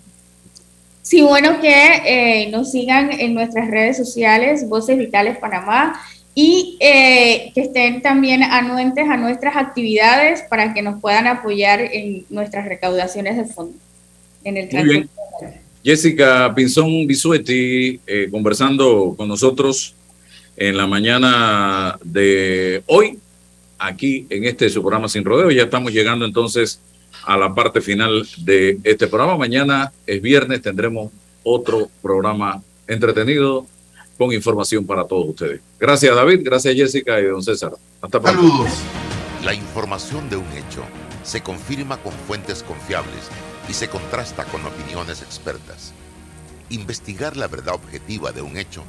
Sí, bueno, que nos sigan en nuestras redes sociales, Voces Vitales Panamá, y eh, que estén también anuentes a nuestras actividades para que nos puedan apoyar en nuestras recaudaciones de fondos. En el Muy bien. Jessica Pinzón Bisuetti, eh, conversando con nosotros en la mañana de hoy, aquí en este su programa Sin Rodeo. Ya estamos llegando entonces a la parte final de este programa. Mañana es viernes, tendremos otro programa entretenido con información para todos ustedes. Gracias David, gracias Jessica y don César. Hasta pronto. Saludos. La información de un hecho se confirma con fuentes confiables y se contrasta con opiniones expertas. Investigar la verdad objetiva de un hecho